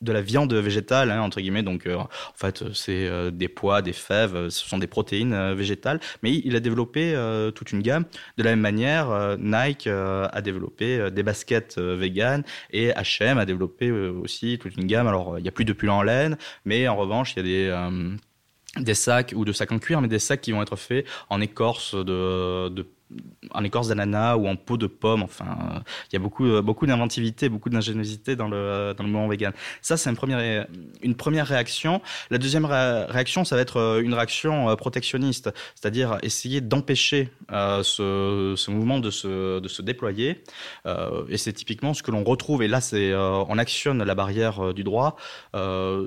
[SPEAKER 2] de la viande végétale, hein, entre guillemets. Donc, en fait, c'est des pois, des fèves, ce sont des protéines végétales. Mais il a développé toute une gamme. De la même manière, Nike a développé des baskets véganes et H&M a développé aussi toute une gamme. Alors, il n'y a plus de pull en laine, mais en revanche, il y a des des sacs ou de sacs en cuir, mais des sacs qui vont être faits en écorce de en écorce d'ananas ou en peau de pomme. Enfin, il y a beaucoup, euh, beaucoup d'inventivité, beaucoup d'ingéniosité dans le, dans le mouvement vegan. Ça, c'est une première, réaction. La deuxième réaction, ça va être euh, une réaction euh, protectionniste, c'est-à-dire essayer d'empêcher ce, mouvement de se, de se déployer. et c'est typiquement ce que l'on retrouve. Et là, c'est on actionne la barrière du droit.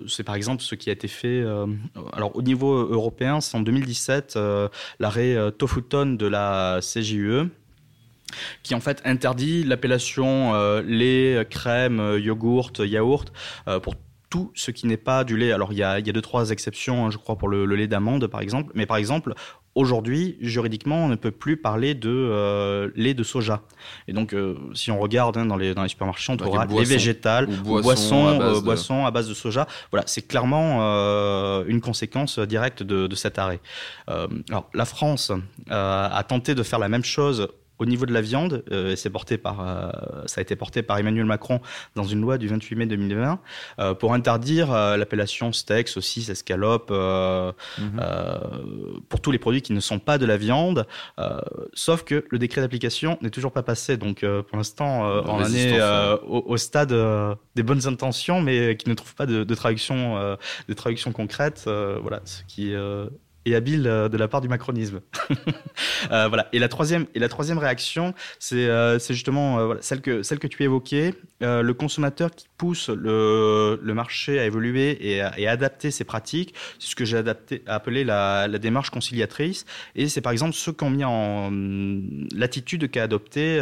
[SPEAKER 2] c'est par exemple ce qui a été fait. alors, au niveau européen, c'est en 2017 l'arrêt Tofuton de la CJUE qui en fait interdit l'appellation euh, lait, crème, yogourt, yaourt euh, pour tout ce qui n'est pas du lait. Alors il y a, deux trois exceptions, hein, je crois pour le, lait d'amande par exemple, mais par exemple Aujourd'hui, juridiquement, on ne peut plus parler de euh, lait de soja. Et donc, si on regarde hein, dans, les, dans les supermarchés, on trouvera lait végétal, ou boissons, à, base de... soja. Voilà, c'est clairement une conséquence directe de, de cet arrêt. alors, la France a tenté de faire la même chose au niveau de la viande, euh, c'est porté par, euh, ça a été porté par Emmanuel Macron dans une loi du 28 mai 2020 euh, pour interdire l'appellation steak, saucisse, escalope mhm. pour tous les produits qui ne sont pas de la viande. sauf que le décret d'application n'est toujours pas passé. Donc pour l'instant, on en est au, stade des bonnes intentions, mais qui ne trouve pas de, de traduction, de traduction concrète. voilà, ce qui et habile euh, de la part du macronisme. euh, voilà. Et la troisième, et la troisième réaction, c'est euh, justement euh, celle, que, celle que tu évoquais, le consommateur qui pousse le, le marché à évoluer et à, adapter ses pratiques. C'est ce que j'ai appelé la, la, démarche conciliatrice. Et c'est par exemple ceux qui ont mis en l'attitude qu'a adopté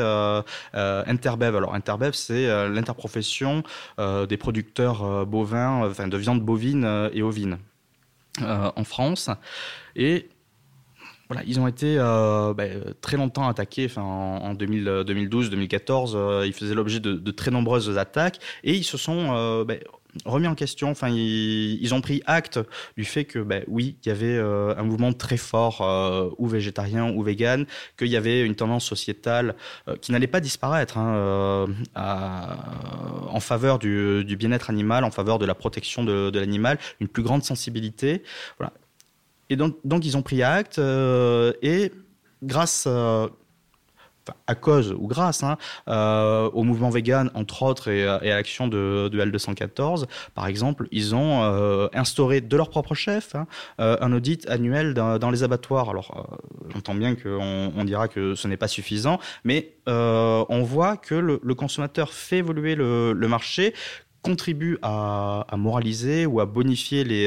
[SPEAKER 2] Interbev. Alors Interbev, c'est l'interprofession des producteurs bovins, enfin de viande bovine et ovine. Euh, en France. Et voilà, ils ont été euh, bah, très longtemps attaqués. En, 2012-2014, euh, ils faisaient l'objet de, très nombreuses attaques et ils se sont bah, remis en question. Enfin, ils, ont pris acte du fait que, ben, oui, il y avait euh, un mouvement très fort, euh, ou végétarien ou vegan, qu'il y avait une tendance sociétale euh, qui n'allait pas disparaître hein, en faveur du, bien-être animal, en faveur de la protection de, l'animal, une plus grande sensibilité. Voilà et donc, ils ont pris acte et grâce à cause ou grâce hein, euh, au mouvement vegan, entre autres, et, à l'action de, L214, par exemple, ils ont euh, instauré de leur propre chef hein, euh, un audit annuel dans, les abattoirs. Alors, j'entends bien qu'on on dira que ce n'est pas suffisant, mais on voit que le, consommateur fait évoluer le, marché contribue à, moraliser ou à bonifier les,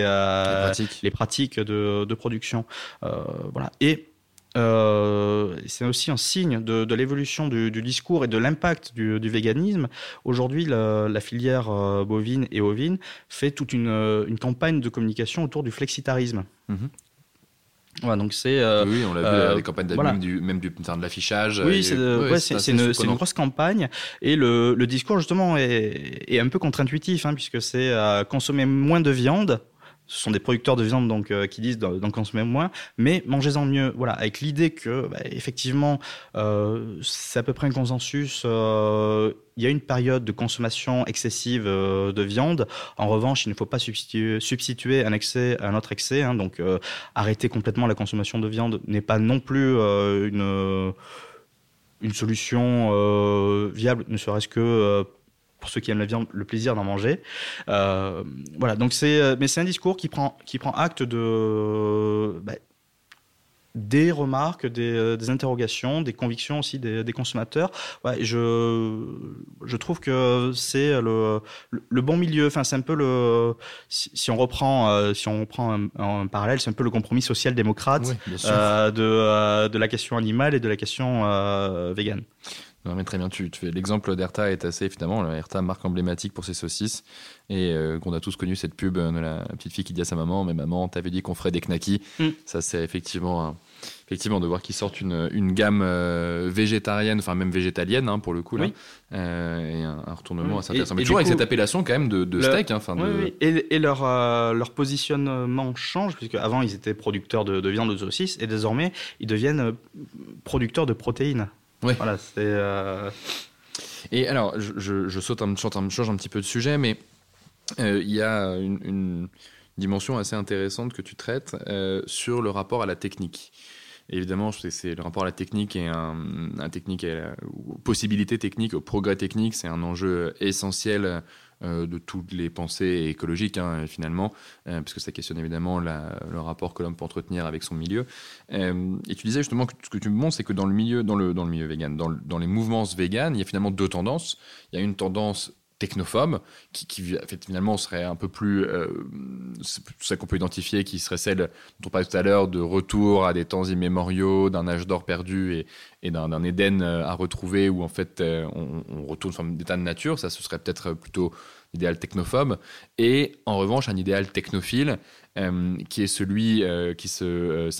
[SPEAKER 2] les pratiques, de, de production. voilà. Et euh, c'est aussi un signe de, l'évolution du, discours et de l'impact du, véganisme. Aujourd'hui, la, filière euh, bovine et ovine fait toute une, campagne de communication autour du flexitarisme.
[SPEAKER 1] Voilà, donc c'est. Euh, oui, on l'a vu avec les campagnes voilà. du, même du, de l'affichage.
[SPEAKER 2] Oui, c'est une, grosse campagne. Et le, discours, justement, est, un peu contre-intuitif, hein, puisque c'est consommer moins de viande ce sont des producteurs de viande donc euh, qui disent d'en consommer moins, mais mangez-en mieux. Voilà, avec l'idée que bah, effectivement euh, c'est à peu près un consensus. Euh, il y a une période de consommation excessive de viande. En revanche, il ne faut pas substituer, un excès à un autre excès. Hein. donc arrêter complètement la consommation de viande n'est pas non plus une solution viable, ne serait-ce que pour ceux qui aiment la viande, le plaisir d'en manger. Euh, voilà, donc c'est, euh, mais c'est un discours qui prend, qui prend acte de, bah, des remarques, euh, des, interrogations, des convictions aussi des, consommateurs. Ouais, je, je trouve que c'est le, le, bon milieu. Enfin, c'est un peu le. Si, on reprend, si on prend un, parallèle, c'est un peu le compromis social-démocrate de, de la question animale et de la question végane.
[SPEAKER 1] Non, mais très bien, tu, fais l'exemple d'Erta est assez évidemment, Erta marque emblématique pour ses saucisses. Et euh, qu'on a tous connu cette pub de la petite fille qui dit à sa maman mais maman t'avais dit qu'on ferait des knackis. Mm. ça c'est effectivement effectivement de voir qu'ils sortent une, une gamme euh, végétarienne enfin même végétalienne hein, pour le coup là. Euh, et un, retournement assez intéressant. Mais toujours avec cette appellation quand même de, steak hein,
[SPEAKER 2] oui, Et, et, leur leur positionnement change puisque avant ils étaient producteurs de, de viande de saucisses et désormais ils deviennent producteurs de protéines voilà, c'est. Euh,
[SPEAKER 1] Et alors, je, je, saute un, change un petit peu de sujet, mais euh, il y a une, dimension assez intéressante que tu traites euh, sur le rapport à la technique. évidemment, c'est le rapport à la technique et un, un technique, à possibilité technique, au progrès technique, c'est un enjeu essentiel de toutes les pensées écologiques, hein, finalement, euh, parce que ça questionne évidemment le rapport que l'homme peut entretenir avec son milieu. Euh, et tu disais justement que ce que tu me montres, c'est que dans le milieu, dans le, dans milieu vegan, dans, dans les mouvements vegan, il y a finalement deux tendances. Il y a une tendance technophobe, qui, finalement serait un peu plus, euh, ça qu'on peut identifier, qui serait celle dont on parlait tout à l'heure, de retour à des temps immémoriaux, d'un âge d'or perdu et, d'un Éden euh, à retrouver, où en fait euh, on, retourne forme d'état de nature, ça ce serait peut-être plutôt l'idéal technophobe, et en revanche un idéal technophile, euh, qui est celui qui se,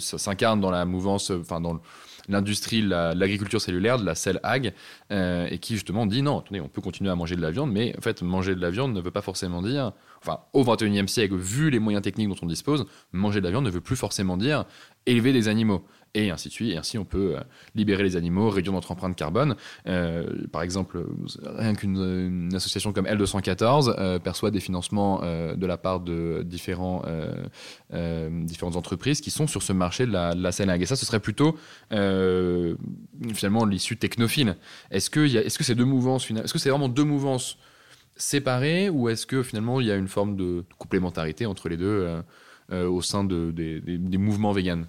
[SPEAKER 1] s'incarne dans la mouvance, enfin dans l'industrie, l'agriculture cellulaire, de la cell ag, euh, et qui justement dit non, attendez, on peut continuer à manger de la viande, mais en fait, manger de la viande ne veut pas forcément dire, enfin, au 21e siècle, vu les moyens techniques dont on dispose, manger de la viande ne veut plus forcément dire élever des animaux et ainsi de suite. Et ainsi, on peut euh, libérer les animaux, réduire notre empreinte carbone. Euh, par exemple, rien qu'une association comme L214 euh, perçoit des financements de la part de différents, différentes entreprises qui sont sur ce marché de la, de la Et ça, ce serait plutôt finalement l'issue technophile. Est-ce que, est -ce que ces deux mouvances, est-ce que c'est vraiment deux mouvances séparées ou est-ce que finalement il y a une forme de complémentarité entre les deux au sein de, des, mouvements véganes?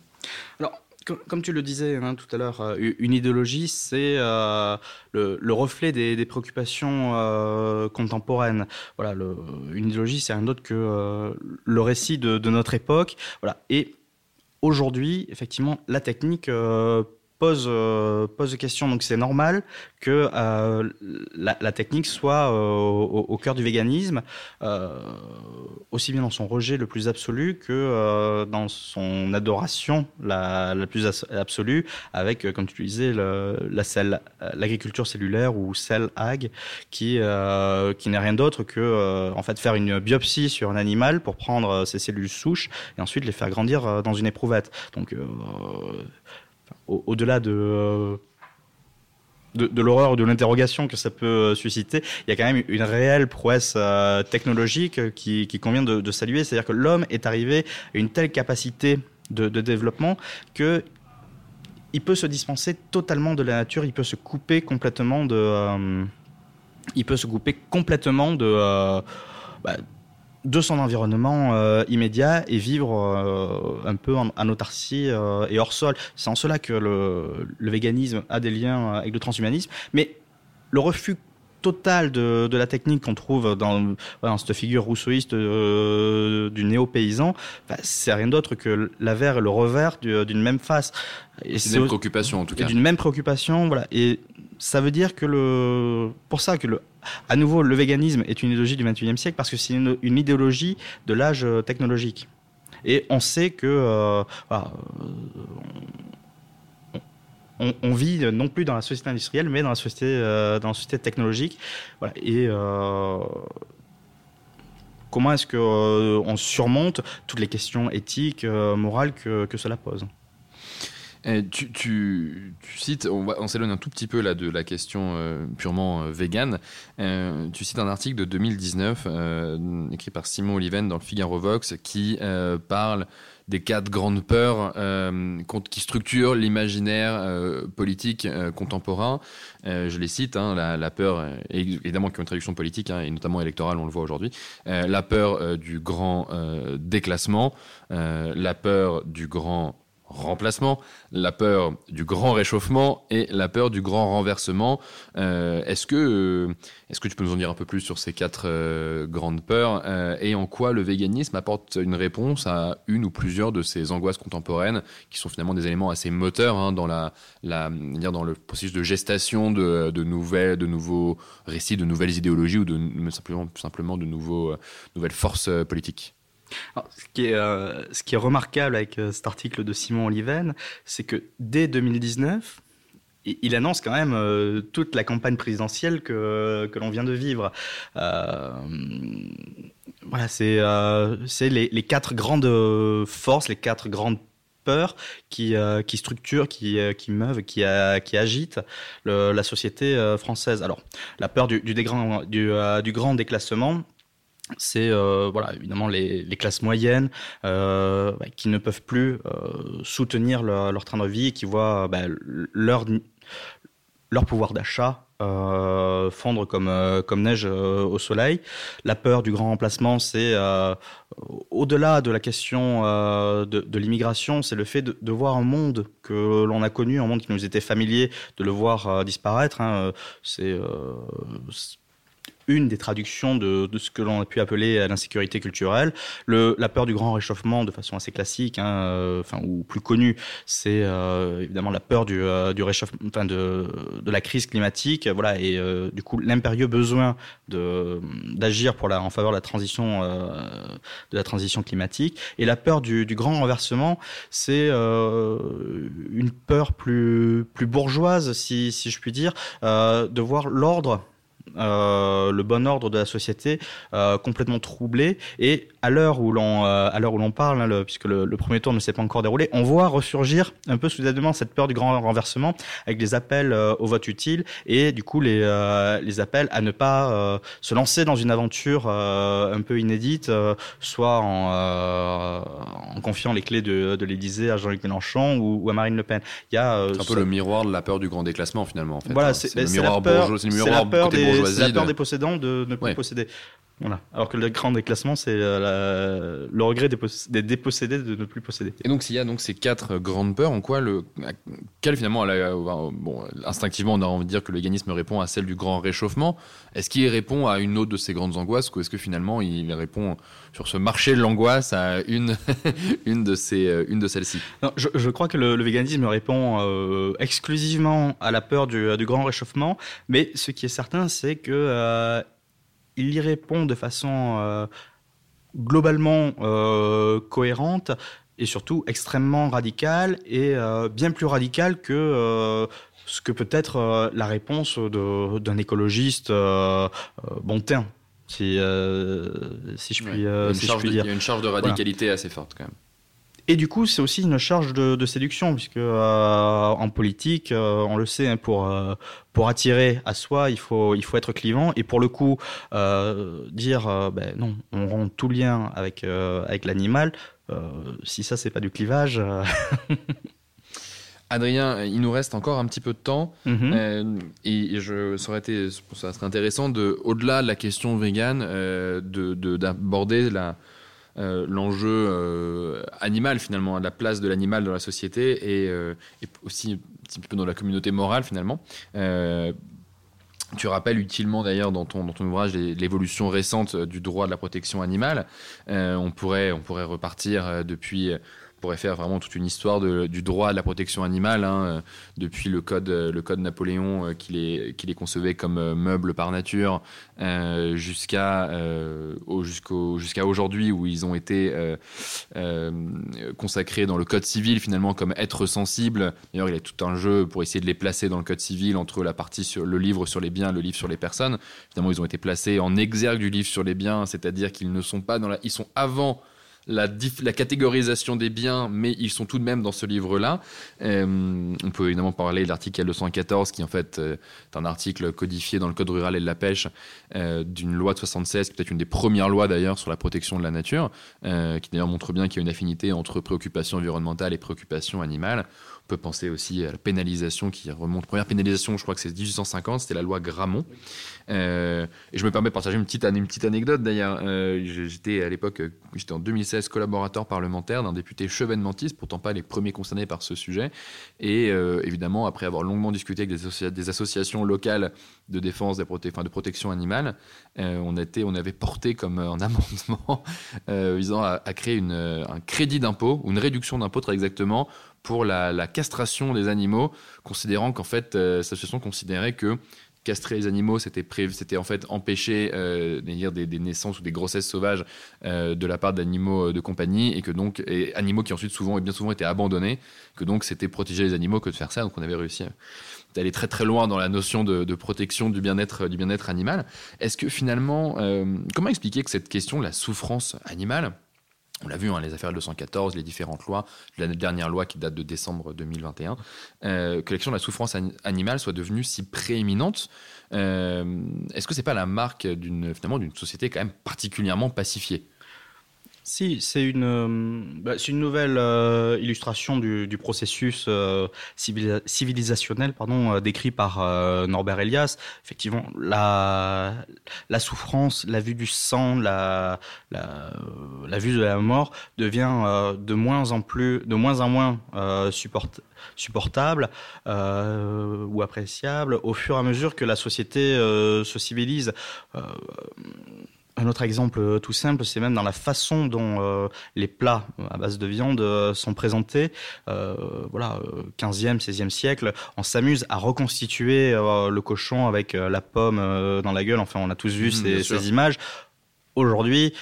[SPEAKER 2] Alors, comme, tu le disais hein, tout à l'heure, euh, une idéologie, c'est euh, le, reflet des, préoccupations euh, contemporaines. Voilà, une idéologie, c'est un autre que le récit de, de, notre époque. Voilà, et aujourd'hui, effectivement, la technique pose, euh, pose des questions. Donc c'est normal que euh, la, technique soit euh, au, cœur du véganisme, aussi bien dans son rejet le plus absolu que dans son adoration la, la plus absolue, avec, comme tu disais, l'agriculture cellulaire ou cell ag, qui, qui n'est rien d'autre que en fait faire une biopsie sur un animal pour prendre ses cellules souches et ensuite les faire grandir dans une éprouvette. Donc au-delà de, de, l'horreur, de l'interrogation que ça peut susciter, il y a quand même une réelle prouesse technologique qui, convient de, saluer. C'est-à-dire que l'homme est arrivé à une telle capacité de, développement que il peut se dispenser totalement de la nature, il peut se couper complètement de, il peut se couper complètement de, bah, de son environnement euh, immédiat et vivre euh, un peu en, autarcie euh, et hors sol. C'est en cela que le, véganisme a des liens avec le transhumanisme. Mais le refus total de, la technique qu'on trouve dans, cette figure rousseauiste du néo-paysan, bah, c'est rien d'autre que l'avers et le revers d'une même face.
[SPEAKER 1] C'est une même préoccupation en tout cas.
[SPEAKER 2] D'une même préoccupation, voilà. Et ça veut dire que le, pour ça que le, à nouveau, le véganisme est une idéologie du 21e siècle parce que c'est une, idéologie de l'âge euh, technologique. Et on sait que euh, euh, on, vit non plus dans la société industrielle, mais dans la société, dans la société technologique. Et comment est-ce qu'on surmonte toutes les questions éthiques, morales que cela pose?
[SPEAKER 1] Eh, tu, tu, cites, on, s'éloigne un tout petit peu là de la question euh, purement euh, végane. Euh, tu cites un article de 2019 écrit par Simon Oliven dans le Figaro Vox qui parle des quatre grandes peurs qui structurent l'imaginaire politique contemporain. je les cite, hein, la, peur, évidemment qui a une traduction politique hein, et notamment électorale, on le voit aujourd'hui, la peur du grand déclassement, la peur du grand remplacement, la peur du grand réchauffement et la peur du grand renversement. Euh, est-ce que, euh, est-ce que tu peux nous en dire un peu plus sur ces quatre euh, grandes peurs et en quoi le véganisme apporte une réponse à une ou plusieurs de ces angoisses contemporaines qui sont finalement des éléments assez moteurs hein, dans la, la dire dans le processus de gestation de, de, nouvelles, de nouveaux récits, de nouvelles idéologies ou de simplement, simplement de nouveaux, nouvelles forces politiques?
[SPEAKER 2] Ce, qui est, euh, ce qui est remarquable avec euh, cet article de Simon Oliven, c'est que dès 2019, il annonce quand même euh, toute la campagne présidentielle que, que l'on vient de vivre. voilà, c'est les, les, quatre grandes forces, les quatre grandes peurs qui, qui structurent, qui, qui meuvent, qui, qui agitent la société française. Alors, la peur du, du, du grand déclassement, c'est euh, voilà évidemment les, classes moyennes euh, qui ne peuvent plus euh, soutenir leur, train de vie et qui voient bah, leur leur pouvoir d'achat fondre comme comme neige au soleil. La peur du grand remplacement, c'est au-delà de la question de, l'immigration, c'est le fait de, voir un monde que l'on a connu, un monde qui nous était familier, de le voir disparaître. Hein. c'est une des traductions de, de ce que l'on a pu appeler l'insécurité culturelle. Le, la peur du grand réchauffement, de façon assez classique, hein, euh, enfin ou plus connue, c'est euh, évidemment la peur du, euh, du réchauffement, enfin de, de la crise climatique, voilà, et du coup l'impérieux besoin d'agir pour en faveur de la transition de la transition climatique. Et la peur du, du grand renversement, c'est une peur plus plus bourgeoise, si si je puis dire, de voir l'ordre euh, le bon ordre de la société euh, complètement troublé. Et à l'heure où l'on euh, à l'heure où l'on parle, hein, puisque le, premier tour ne s'est pas encore déroulé, on voit ressurgir un peu soudainement cette peur du grand renversement avec des appels au vote utile et du coup les les appels à ne pas se lancer dans une aventure un peu inédite, soit en, en confiant les clés de, de l'Élysée à Jean-Luc Mélenchon ou, à Marine Le Pen.
[SPEAKER 1] Il y a c'est un peu le miroir de la peur du grand déclassement finalement. En fait,
[SPEAKER 2] voilà, hein. c'est, le miroir bourgeois, c'est le miroir des, c'est la peur des possédants de ne plus posséder. Voilà. Alors que le grand déclassement, c'est euh, le regret des, dépossédés de ne plus posséder.
[SPEAKER 1] Et donc, s'il y a donc ces quatre grandes peurs, en quoi le, quelle finalement, bon, instinctivement, on a envie de dire que le véganisme répond à celle du grand réchauffement. Est-ce qu'il répond à une autre de ces grandes angoisses, ou est-ce que finalement, il répond sur ce marché de l'angoisse à une, une de ces, euh, une de celles-ci?
[SPEAKER 2] Je, je, crois que le, véganisme répond euh, exclusivement à la peur du, du, grand réchauffement, mais ce qui est certain, c'est que il y répond de façon euh, globalement euh, cohérente et surtout extrêmement radicale et euh, bien plus radicale que ce que peut être la réponse d'un écologiste bon teint. Si, si je puis, si je puis dire.
[SPEAKER 1] Il y a une charge de radicalité assez forte quand même.
[SPEAKER 2] Et du coup, c'est aussi une charge de, séduction, puisque en politique, on le sait, hein, pour pour attirer à soi, il faut il faut être clivant. Et pour le coup, dire ben non, on rend tout lien avec avec l'animal. si ça, c'est pas du clivage.
[SPEAKER 1] Adrien, il nous reste encore un petit peu de temps
[SPEAKER 2] mhm.
[SPEAKER 1] euh, et, je, ça, aurait été, ça serait intéressant de, au-delà de la question végane, euh, d'aborder la, euh, l'enjeu animal finalement, la place de l'animal dans la société et, aussi un petit peu dans la communauté morale finalement. tu rappelles utilement d'ailleurs dans ton, dans ton ouvrage l'évolution récente du droit de la protection animale. on, pourrait, on pourrait repartir depuis pourrait faire vraiment toute une histoire du droit à la protection animale, hein, euh, depuis le code, euh, le code Napoléon euh, qui, les, qui les concevait comme meubles par nature, jusqu'à jusqu'au, jusqu'à aujourd'hui où ils ont été consacrés dans le code civil finalement comme être sensible. D'ailleurs, il y a tout un jeu pour essayer de les placer dans le code civil entre la partie sur le livre sur les biens, le livre sur les personnes. Finalement, ils ont été placés en exergue du livre sur les biens, c'est-à-dire qu'ils ne sont pas dans la, ils sont avant la, catégorisation des biens, mais ils sont tout de même dans ce livre-là. Euh, on peut évidemment parler de l'article 214, qui en fait euh, est un article codifié dans le Code rural et de la pêche euh, d'une loi de 76, peut-être une des premières lois d'ailleurs sur la protection de la nature, qui d'ailleurs montre bien qu'il y a une affinité entre préoccupation environnementale et préoccupation animale. On peut penser aussi à la pénalisation qui remonte. Première pénalisation, je crois que c'est 1850, c'était la loi Grammont. Euh, et je me permets de partager une petite, une petite anecdote d'ailleurs. Euh, j'étais à l'époque, euh, j'étais en 2016 collaborateur parlementaire d'un député chevènementiste, pourtant pas les premiers concernés par ce sujet. Et évidemment, après avoir longuement discuté avec des, des associations locales de défense de protection animale, on, était, on avait porté comme un amendement visant à, créer un crédit d'impôt, ou une réduction d'impôt très exactement, pour la, castration des animaux, considérant qu'en fait, euh, cette association considérait que castrer les animaux, c'était c'était en fait empêcher euh, des, naissances ou des grossesses sauvages euh, de la part d'animaux de compagnie et que donc animaux qui ensuite souvent et bien souvent étaient abandonnés, que donc c'était protéger les animaux que de faire ça. Donc on avait réussi d'aller très très loin dans la notion de, protection du bien-être du bien-être animal. Est-ce que finalement, comment expliquer que cette question, la souffrance animale, on l'a vu, hein, les affaires 214, les différentes lois, la dernière loi qui date de décembre 2021, euh, que l'action de la souffrance animale soit devenue si prééminente. Euh, est-ce que c'est pas la marque d'une d'une société quand même particulièrement pacifiée?
[SPEAKER 2] Si, c'est une, euh, bah, nouvelle euh, illustration du, processus euh, civilisationnel pardon, décrit par Norbert Elias. Effectivement, la, souffrance, la vue du sang, la vue de la mort devient de moins en plus, de moins en moins supportable ou appréciable au fur et à mesure que la société se civilise un autre exemple euh, tout simple, c'est même dans la façon dont euh, les plats à base de viande euh, sont présentés. voilà, 15e, 16e siècle, on s'amuse à reconstituer le cochon avec la pomme dans la gueule. Enfin, on a tous vu mmh, ces, images. Aujourd'hui,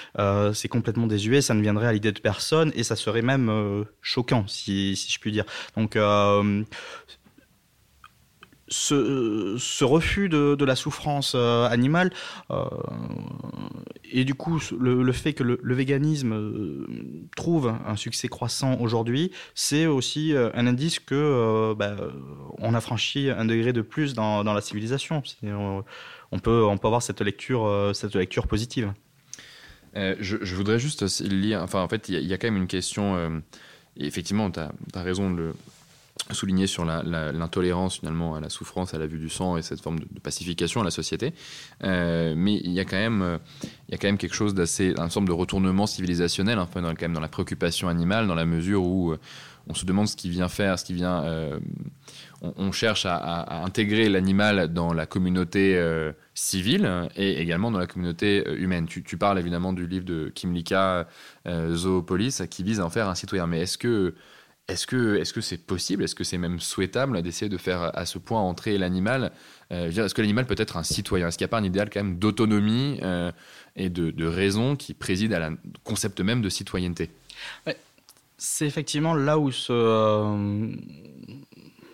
[SPEAKER 2] c'est complètement désuet, ça ne viendrait à l'idée de personne et ça serait même choquant, si, si, je puis dire. Donc, ce, refus de, la souffrance euh, animale euh, et du coup le, fait que le, véganisme euh, trouve un succès croissant aujourd'hui, c'est aussi un indice que bah, on a franchi un degré de plus dans, la civilisation. On, peut, on peut avoir cette lecture, cette lecture positive.
[SPEAKER 1] Je, voudrais juste lire, enfin en fait il y, a quand même une question, effectivement tu as, as, raison de le souligner sur l'intolérance finalement à la souffrance, à la vue du sang et cette forme de, pacification à la société. Euh, mais il y a quand même, il y a quand même quelque chose d'assez, un forme de retournement civilisationnel, enfin dans, quand même dans la préoccupation animale, dans la mesure où euh, on se demande ce qui vient faire, ce qui vient, euh, on, cherche à, intégrer l'animal dans la communauté civile et également dans la communauté humaine. Tu, tu, parles évidemment du livre de Kim Lika, Zoopolis, qui vise à en faire un citoyen. Mais est-ce que est-ce que est-ce que c'est possible Est-ce que c'est même souhaitable d'essayer de faire à ce point entrer l'animal euh, Est-ce que l'animal peut être un citoyen? Est-ce qu'il n'y a pas un idéal quand même d'autonomie euh, et de, raison qui préside à concept même de citoyenneté?
[SPEAKER 2] C'est effectivement là où se,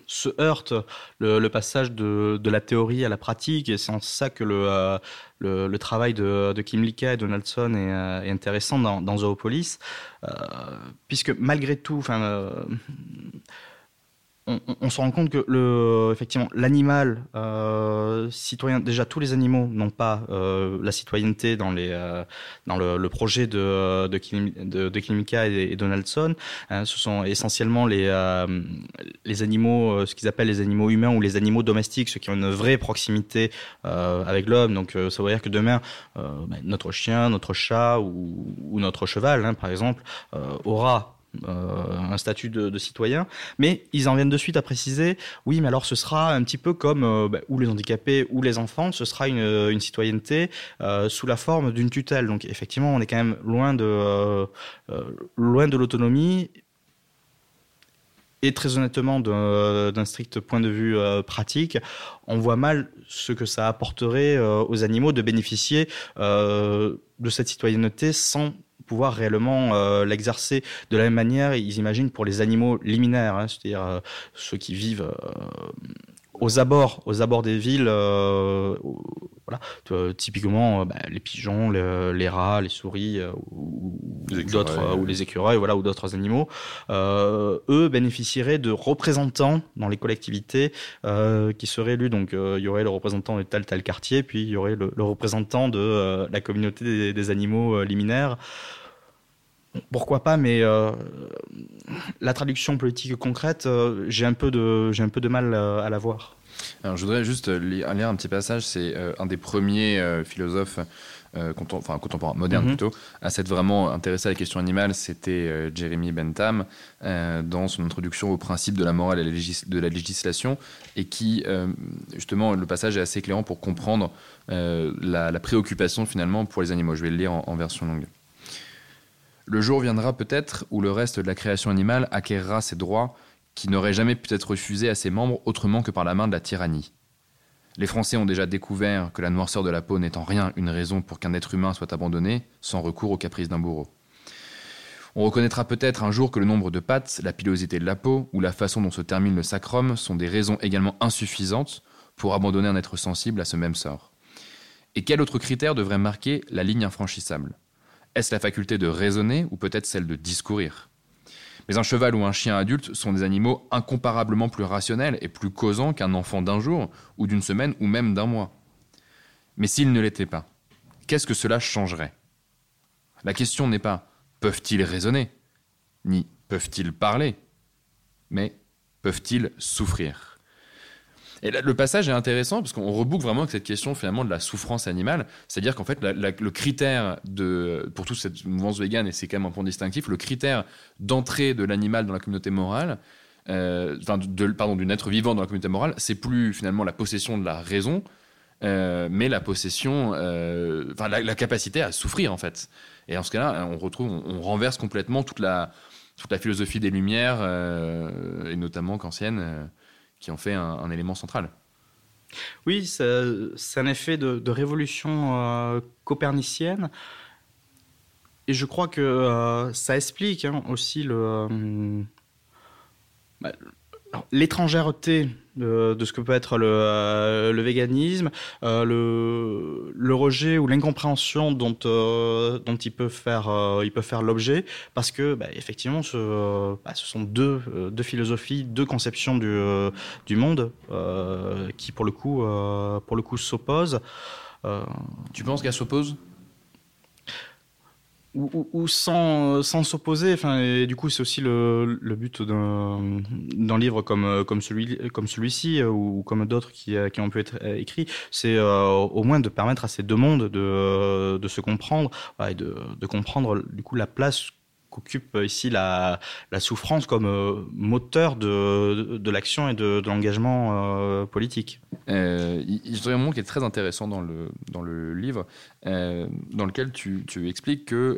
[SPEAKER 2] se heurte le, passage de, la théorie à la pratique, et c'est en ça que le, le, travail de, Kim Lika et Donaldson est, intéressant dans, Zoopolis, puisque malgré tout, on, se rend compte que le, effectivement, l'animal euh, citoyen, déjà tous les animaux n'ont pas euh, la citoyenneté dans euh, le, projet de de, et, Donaldson. Hein. ce sont essentiellement les animaux, ce qu'ils appellent les animaux humains ou les animaux domestiques, ceux qui ont une vraie proximité avec l'homme. Donc ça veut dire que demain, ben, notre chien, notre chat ou, notre cheval, hein, par exemple, aura un statut de, citoyen, mais ils en viennent de suite à préciser, oui, mais alors ce sera un petit peu comme euh, bah, ou les handicapés ou les enfants, ce sera une, une citoyenneté euh, sous la forme d'une tutelle. Donc effectivement, on est quand même loin de loin de l'autonomie. Et très honnêtement, d'un strict point de vue pratique, on voit mal ce que ça apporterait aux animaux de bénéficier de cette citoyenneté sans pouvoir réellement euh, l'exercer de la même manière, ils imaginent pour les animaux liminaires, hein, c'est-à-dire euh, ceux qui vivent euh, aux abords, aux abords des villes, voilà, typiquement bah, les pigeons, les, rats, les souris ou, d'autres ou les écureuils, voilà, ou d'autres animaux, eux bénéficieraient de représentants dans les collectivités qui seraient élus. Donc il y aurait le représentant de tel tel quartier, puis il y aurait le, représentant de la communauté des, des animaux liminaires pourquoi pas, mais euh, la traduction politique concrète, euh, j'ai un, peu de, j'ai un peu de mal euh, à la voir.
[SPEAKER 1] Alors, je voudrais juste lire un petit passage. C'est un des premiers philosophes enfin, contemporains, modernes mhm. plutôt, à s'être vraiment intéressé à la question animale. C'était Jeremy Bentham dans son introduction au principe de la morale et de la législation, et qui, justement, le passage est assez éclairant pour comprendre la, préoccupation finalement pour les animaux. Je vais le lire en version longue. Le jour viendra peut-être où le reste de la création animale acquérera ses droits qui n'auraient jamais pu être refusés à ses membres autrement que par la main de la tyrannie. Les Français ont déjà découvert que la noirceur de la peau n'est en rien une raison pour qu'un être humain soit abandonné sans recours aux caprices d'un bourreau. On reconnaîtra peut-être un jour que le nombre de pattes, la pilosité de la peau ou la façon dont se termine le sacrum sont des raisons également insuffisantes pour abandonner un être sensible à ce même sort. Et quel autre critère devrait marquer la ligne infranchissable? Est-ce la faculté de raisonner ou peut-être celle de discourir? Mais un cheval ou un chien adulte sont des animaux incomparablement plus rationnels et plus causants qu'un enfant d'un jour ou d'une semaine ou même d'un mois. Mais s'ils ne l'étaient pas, qu'est-ce que cela changerait? La question n'est pas peuvent-ils raisonner, ni peuvent-ils parler, mais peuvent-ils souffrir? Et le passage est intéressant parce qu'on reboucle vraiment avec cette question finalement de la souffrance animale. C'est-à-dire qu'en fait, le critère de, pour toute cette mouvance végane, et c'est quand même un point distinctif, le critère d'entrée de l'animal dans la communauté morale, euh, pardon, d'une être vivant dans la communauté morale, c'est plus finalement la possession de la raison, euh, mais la possession, euh, enfin, la, capacité à souffrir en fait. Et en ce cas-là, on retrouve, on, renverse complètement toute la, toute la philosophie des Lumières, et notamment qu'ancienne qui en fait un, élément central.
[SPEAKER 2] Oui, c'est un effet de, révolution euh, copernicienne. Et je crois que euh, ça explique hein, aussi le, euh, bah, l'étrangèreté de, ce que peut être le, euh, véganisme, euh, le, rejet ou l'incompréhension dont, euh, dont il peut faire, faire l'objet, parce que bah, effectivement, ce, bah, ce sont deux, deux, philosophies, deux conceptions du, du monde qui, pour le coup, pour le coup s'opposent.
[SPEAKER 1] tu penses qu'elles s'opposent?
[SPEAKER 2] Ou, sans sans s'opposer. Enfin et du coup c'est aussi le, le but d'un livre comme comme celui comme celui-ci ou comme d'autres qui qui ont pu être écrits. C'est euh, au moins de permettre à ces deux mondes de de se comprendre et de de comprendre du coup la place qu'occupe ici la, souffrance comme euh, moteur de, l'action et de, l'engagement euh, politique.
[SPEAKER 1] Euh, il y a un moment qui est très intéressant dans le, livre, euh, dans lequel tu, tu expliques que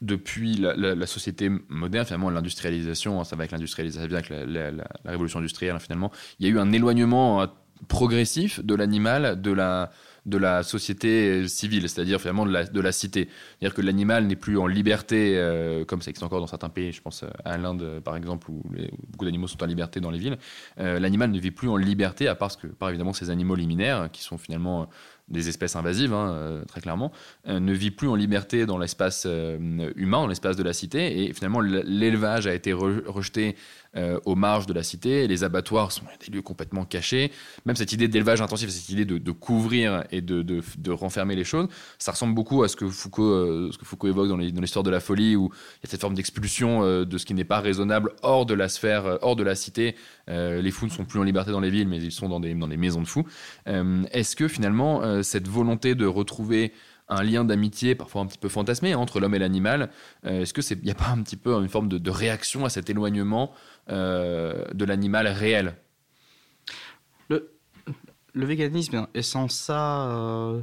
[SPEAKER 1] depuis la, société moderne, finalement, l'industrialisation, hein, ça va avec l'industrialisation, avec la, la, révolution industrielle, hein, finalement, il y a eu un éloignement progressif de l'animal, de la de la société civile, c'est-à-dire finalement de la, de la cité. C'est-à-dire que l'animal n'est plus en liberté, euh, comme ça existe encore dans certains pays, je pense à l'Inde par exemple, où, beaucoup d'animaux sont en liberté dans les villes. Euh, l'animal ne vit plus en liberté, à part, que, par évidemment ces animaux liminaires, qui sont finalement des espèces invasives, hein, euh, très clairement, ne vit plus en liberté dans l'espace humain, dans l'espace de la cité. Et finalement, l'élevage a été rejeté euh, aux marges de la cité. Les abattoirs sont des lieux complètement cachés. Même cette idée d'élevage intensif, cette idée de, couvrir et de, renfermer les choses, ça ressemble beaucoup à ce que Foucault, euh, évoque dans l'histoire de la folie, où il y a cette forme d'expulsion euh, de ce qui n'est pas raisonnable hors de la sphère, hors de la cité. les fous ne sont plus en liberté dans les villes, mais ils sont dans des, dans des maisons de fous. Est-ce que finalement, cette volonté de retrouver un lien d'amitié parfois un petit peu fantasmé entre l'homme et l'animal. Est-ce qu'il n'y a pas un petit peu une forme de, réaction à cet éloignement euh, de l'animal réel?
[SPEAKER 2] Le, le véganisme est sans ça euh,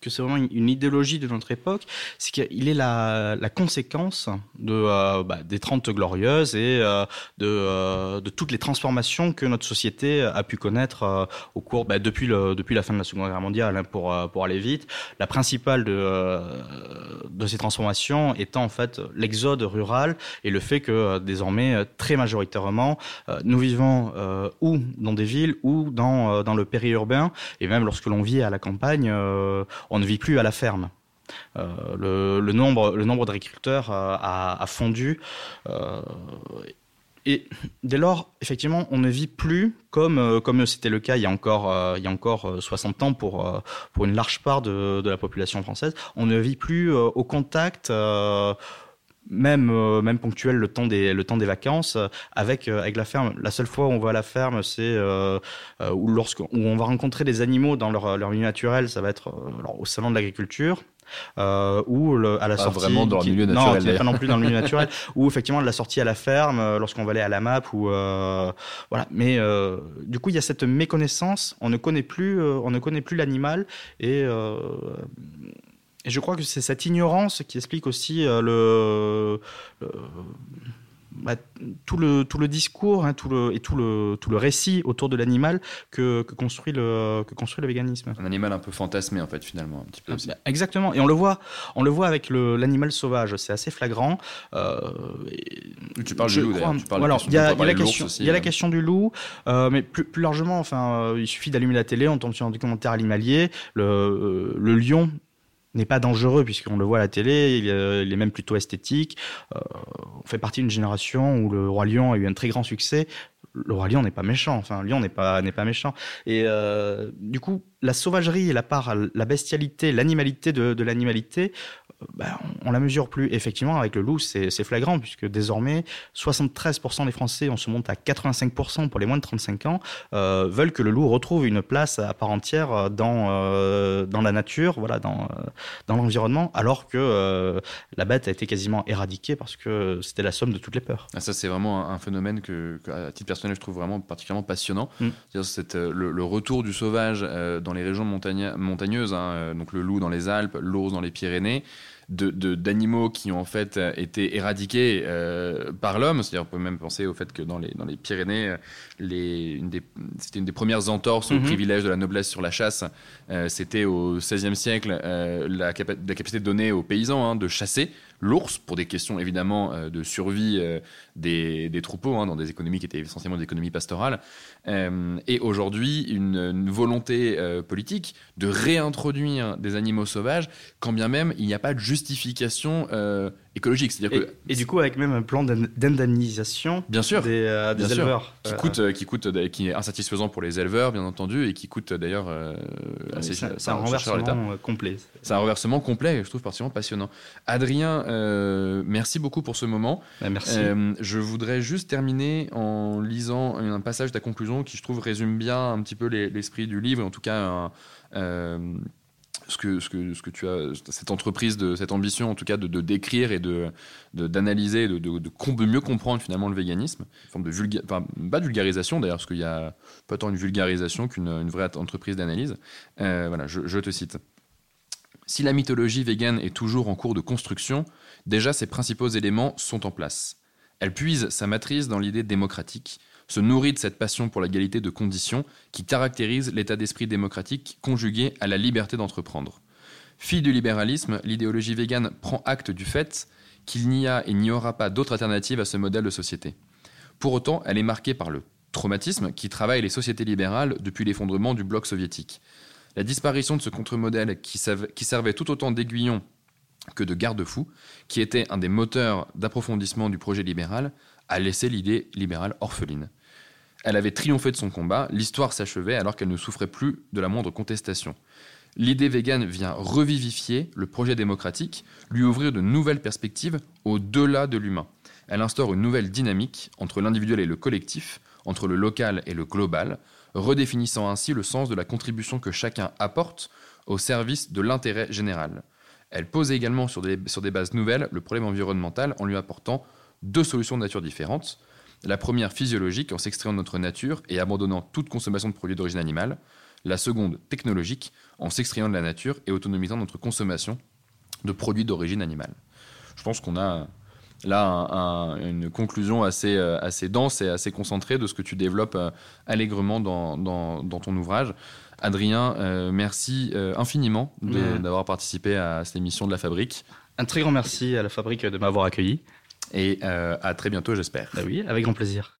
[SPEAKER 2] que c'est vraiment une, idéologie de notre époque, c'est qu'il est la, la, conséquence de, euh, bah, des Trente Glorieuses et euh, de, euh, de, toutes les transformations que notre société a pu connaître au cours, bah, depuis, le, depuis la fin de la Seconde Guerre mondiale, hein, pour, pour aller vite. La principale de, de ces transformations étant en fait l'exode rural et le fait que désormais, très majoritairement, nous vivons ou dans des villes ou dans, dans le périurbain, et même lorsque l'on vit à la campagne, on ne vit plus à la ferme. Euh, le, nombre, le nombre d'agriculteurs euh, a, fondu. Euh, et dès lors, effectivement, on ne vit plus comme c'était le cas il y a encore il y a encore 60 ans pour pour une large part de, de la population française. On ne vit plus au contact même euh, même ponctuel le temps des le temps des vacances euh, avec euh, avec la ferme. La seule fois où on va à la ferme c'est où lorsque où on va rencontrer des animaux dans leur leur milieu naturel ça va être au salon de l'agriculture euh, ou le, à la sortie
[SPEAKER 1] vraiment dans le milieu naturel
[SPEAKER 2] non, pas non plus dans le milieu naturel ou effectivement de la sortie à la ferme lorsqu'on va aller à la map ou euh, voilà. Mais euh, du coup il y a cette méconnaissance on ne connaît plus on ne connaît plus l'animal et et je crois que c'est cette ignorance qui explique aussi euh, le, bah, tout le tout le discours hein, tout le et tout le tout le récit autour de l'animal que, que, construit le que construit le véganisme.
[SPEAKER 1] Un animal un peu fantasmé en fait finalement un petit peu.
[SPEAKER 2] Bah, exactement et on le voit on le voit avec l'animal sauvage c'est assez flagrant.
[SPEAKER 1] Euh, tu parles du loup d'ailleurs.
[SPEAKER 2] il y a, la question il y a la question du loup euh, mais plus, plus largement enfin il suffit d'allumer la télé on tombe sur un documentaire animalier le le lion n'est pas dangereux puisqu'on le voit à la télé, il, est même plutôt esthétique. Euh, on fait partie d'une génération où le roi lion a eu un très grand succès. Le roi lion n'est pas méchant, enfin lion n'est pas n'est pas méchant. Et euh, du coup, la sauvagerie la part, la bestialité, l'animalité de, de l'animalité, bah, on, la mesure plus. Effectivement, avec le loup, c'est flagrant, puisque désormais, 73% des Français, on se monte à 85% pour les moins de 35 ans, euh, veulent que le loup retrouve une place à part entière dans, euh, dans la nature, voilà, dans, euh, dans l'environnement, alors que la bête a été quasiment éradiquée parce que c'était la somme de toutes les peurs.
[SPEAKER 1] Ah, ça, c'est vraiment un phénomène que, à titre personnel, je trouve vraiment particulièrement passionnant. Mm. C'est le, le, retour du sauvage dans les régions montagneuses, hein, donc le loup dans les Alpes, l'ours dans les Pyrénées d'animaux qui ont en fait été éradiqués euh, par l'homme. C'est-à-dire, on peut même penser au fait que dans les, dans les Pyrénées, euh, les, c'était une des premières entorses au mhm. privilège de la noblesse sur la chasse. Euh, c'était au XVIe siècle la, la, capacité donnée aux paysans hein, de chasser l'ours pour des questions évidemment de survie des, des, troupeaux hein, dans des économies qui étaient essentiellement des économies pastorales. et aujourd'hui, une, volonté politique de réintroduire des animaux sauvages, quand bien même il n'y a pas de justification euh, écologique. C'est-à-dire
[SPEAKER 2] et,
[SPEAKER 1] que
[SPEAKER 2] et du coup avec même un plan d'indemnisation
[SPEAKER 1] bien sûr,
[SPEAKER 2] des, euh, des éleveurs
[SPEAKER 1] qui euh, coûte, qui coûte, qui est insatisfaisant pour les éleveurs bien entendu et qui coûte d'ailleurs
[SPEAKER 2] assez. C'est un renversement complet.
[SPEAKER 1] C'est un renversement complet. Je trouve particulièrement passionnant. Adrien, merci beaucoup pour ce moment.
[SPEAKER 2] Bah, merci.
[SPEAKER 1] je voudrais juste terminer en lisant un passage de ta conclusion qui je trouve résume bien un petit peu l'esprit du livre, en tout cas un, ce que, ce que, ce que tu as, cette entreprise, cette ambition en tout cas de, décrire et de, d'analyser, de, de, mieux comprendre finalement le véganisme, enfin, pas de vulgarisation d'ailleurs, parce qu'il y a pas tant une vulgarisation qu'une une vraie entreprise d'analyse. Euh, voilà, je te cite. Si la mythologie végane est toujours en cours de construction, déjà ses principaux éléments sont en place. Elle puise sa matrice dans l'idée démocratique, se nourrit de cette passion pour l'égalité de conditions qui caractérise l'état d'esprit démocratique conjugué à la liberté d'entreprendre. Fille du libéralisme, l'idéologie végane prend acte du fait qu'il n'y a et n'y aura pas d'autre alternative à ce modèle de société. Pour autant, elle est marquée par le traumatisme qui travaille les sociétés libérales depuis l'effondrement du bloc soviétique. La disparition de ce contre-modèle qui, servait tout autant d'aiguillon que de garde-fou, qui était un des moteurs d'approfondissement du projet libéral, a laissé l'idée libérale orpheline. Elle avait triomphé de son combat, l'histoire s'achevait alors qu'elle ne souffrait plus de la moindre contestation. L'idée végane vient revivifier le projet démocratique, lui ouvrir de nouvelles perspectives au-delà de l'humain. Elle instaure une nouvelle dynamique entre l'individuel et le collectif, entre le local et le global, redéfinissant ainsi le sens de la contribution que chacun apporte au service de l'intérêt général. Elle pose également sur des, bases nouvelles le problème environnemental en lui apportant deux solutions de nature différentes. La première physiologique en s'extrayant de notre nature et abandonnant toute consommation de produits d'origine animale. La seconde technologique en s'extrayant de la nature et autonomisant notre consommation de produits d'origine animale. Je pense qu'on a là une conclusion assez, euh, assez dense et assez concentrée de ce que tu développes euh, allègrement dans, dans, ton ouvrage. Adrien, euh, merci infiniment d'avoir participé à cette émission de la Fabrique.
[SPEAKER 2] Un très grand merci à la Fabrique de m'avoir accueilli.
[SPEAKER 1] Et à très bientôt, j'espère.
[SPEAKER 2] Bah oui, avec grand plaisir.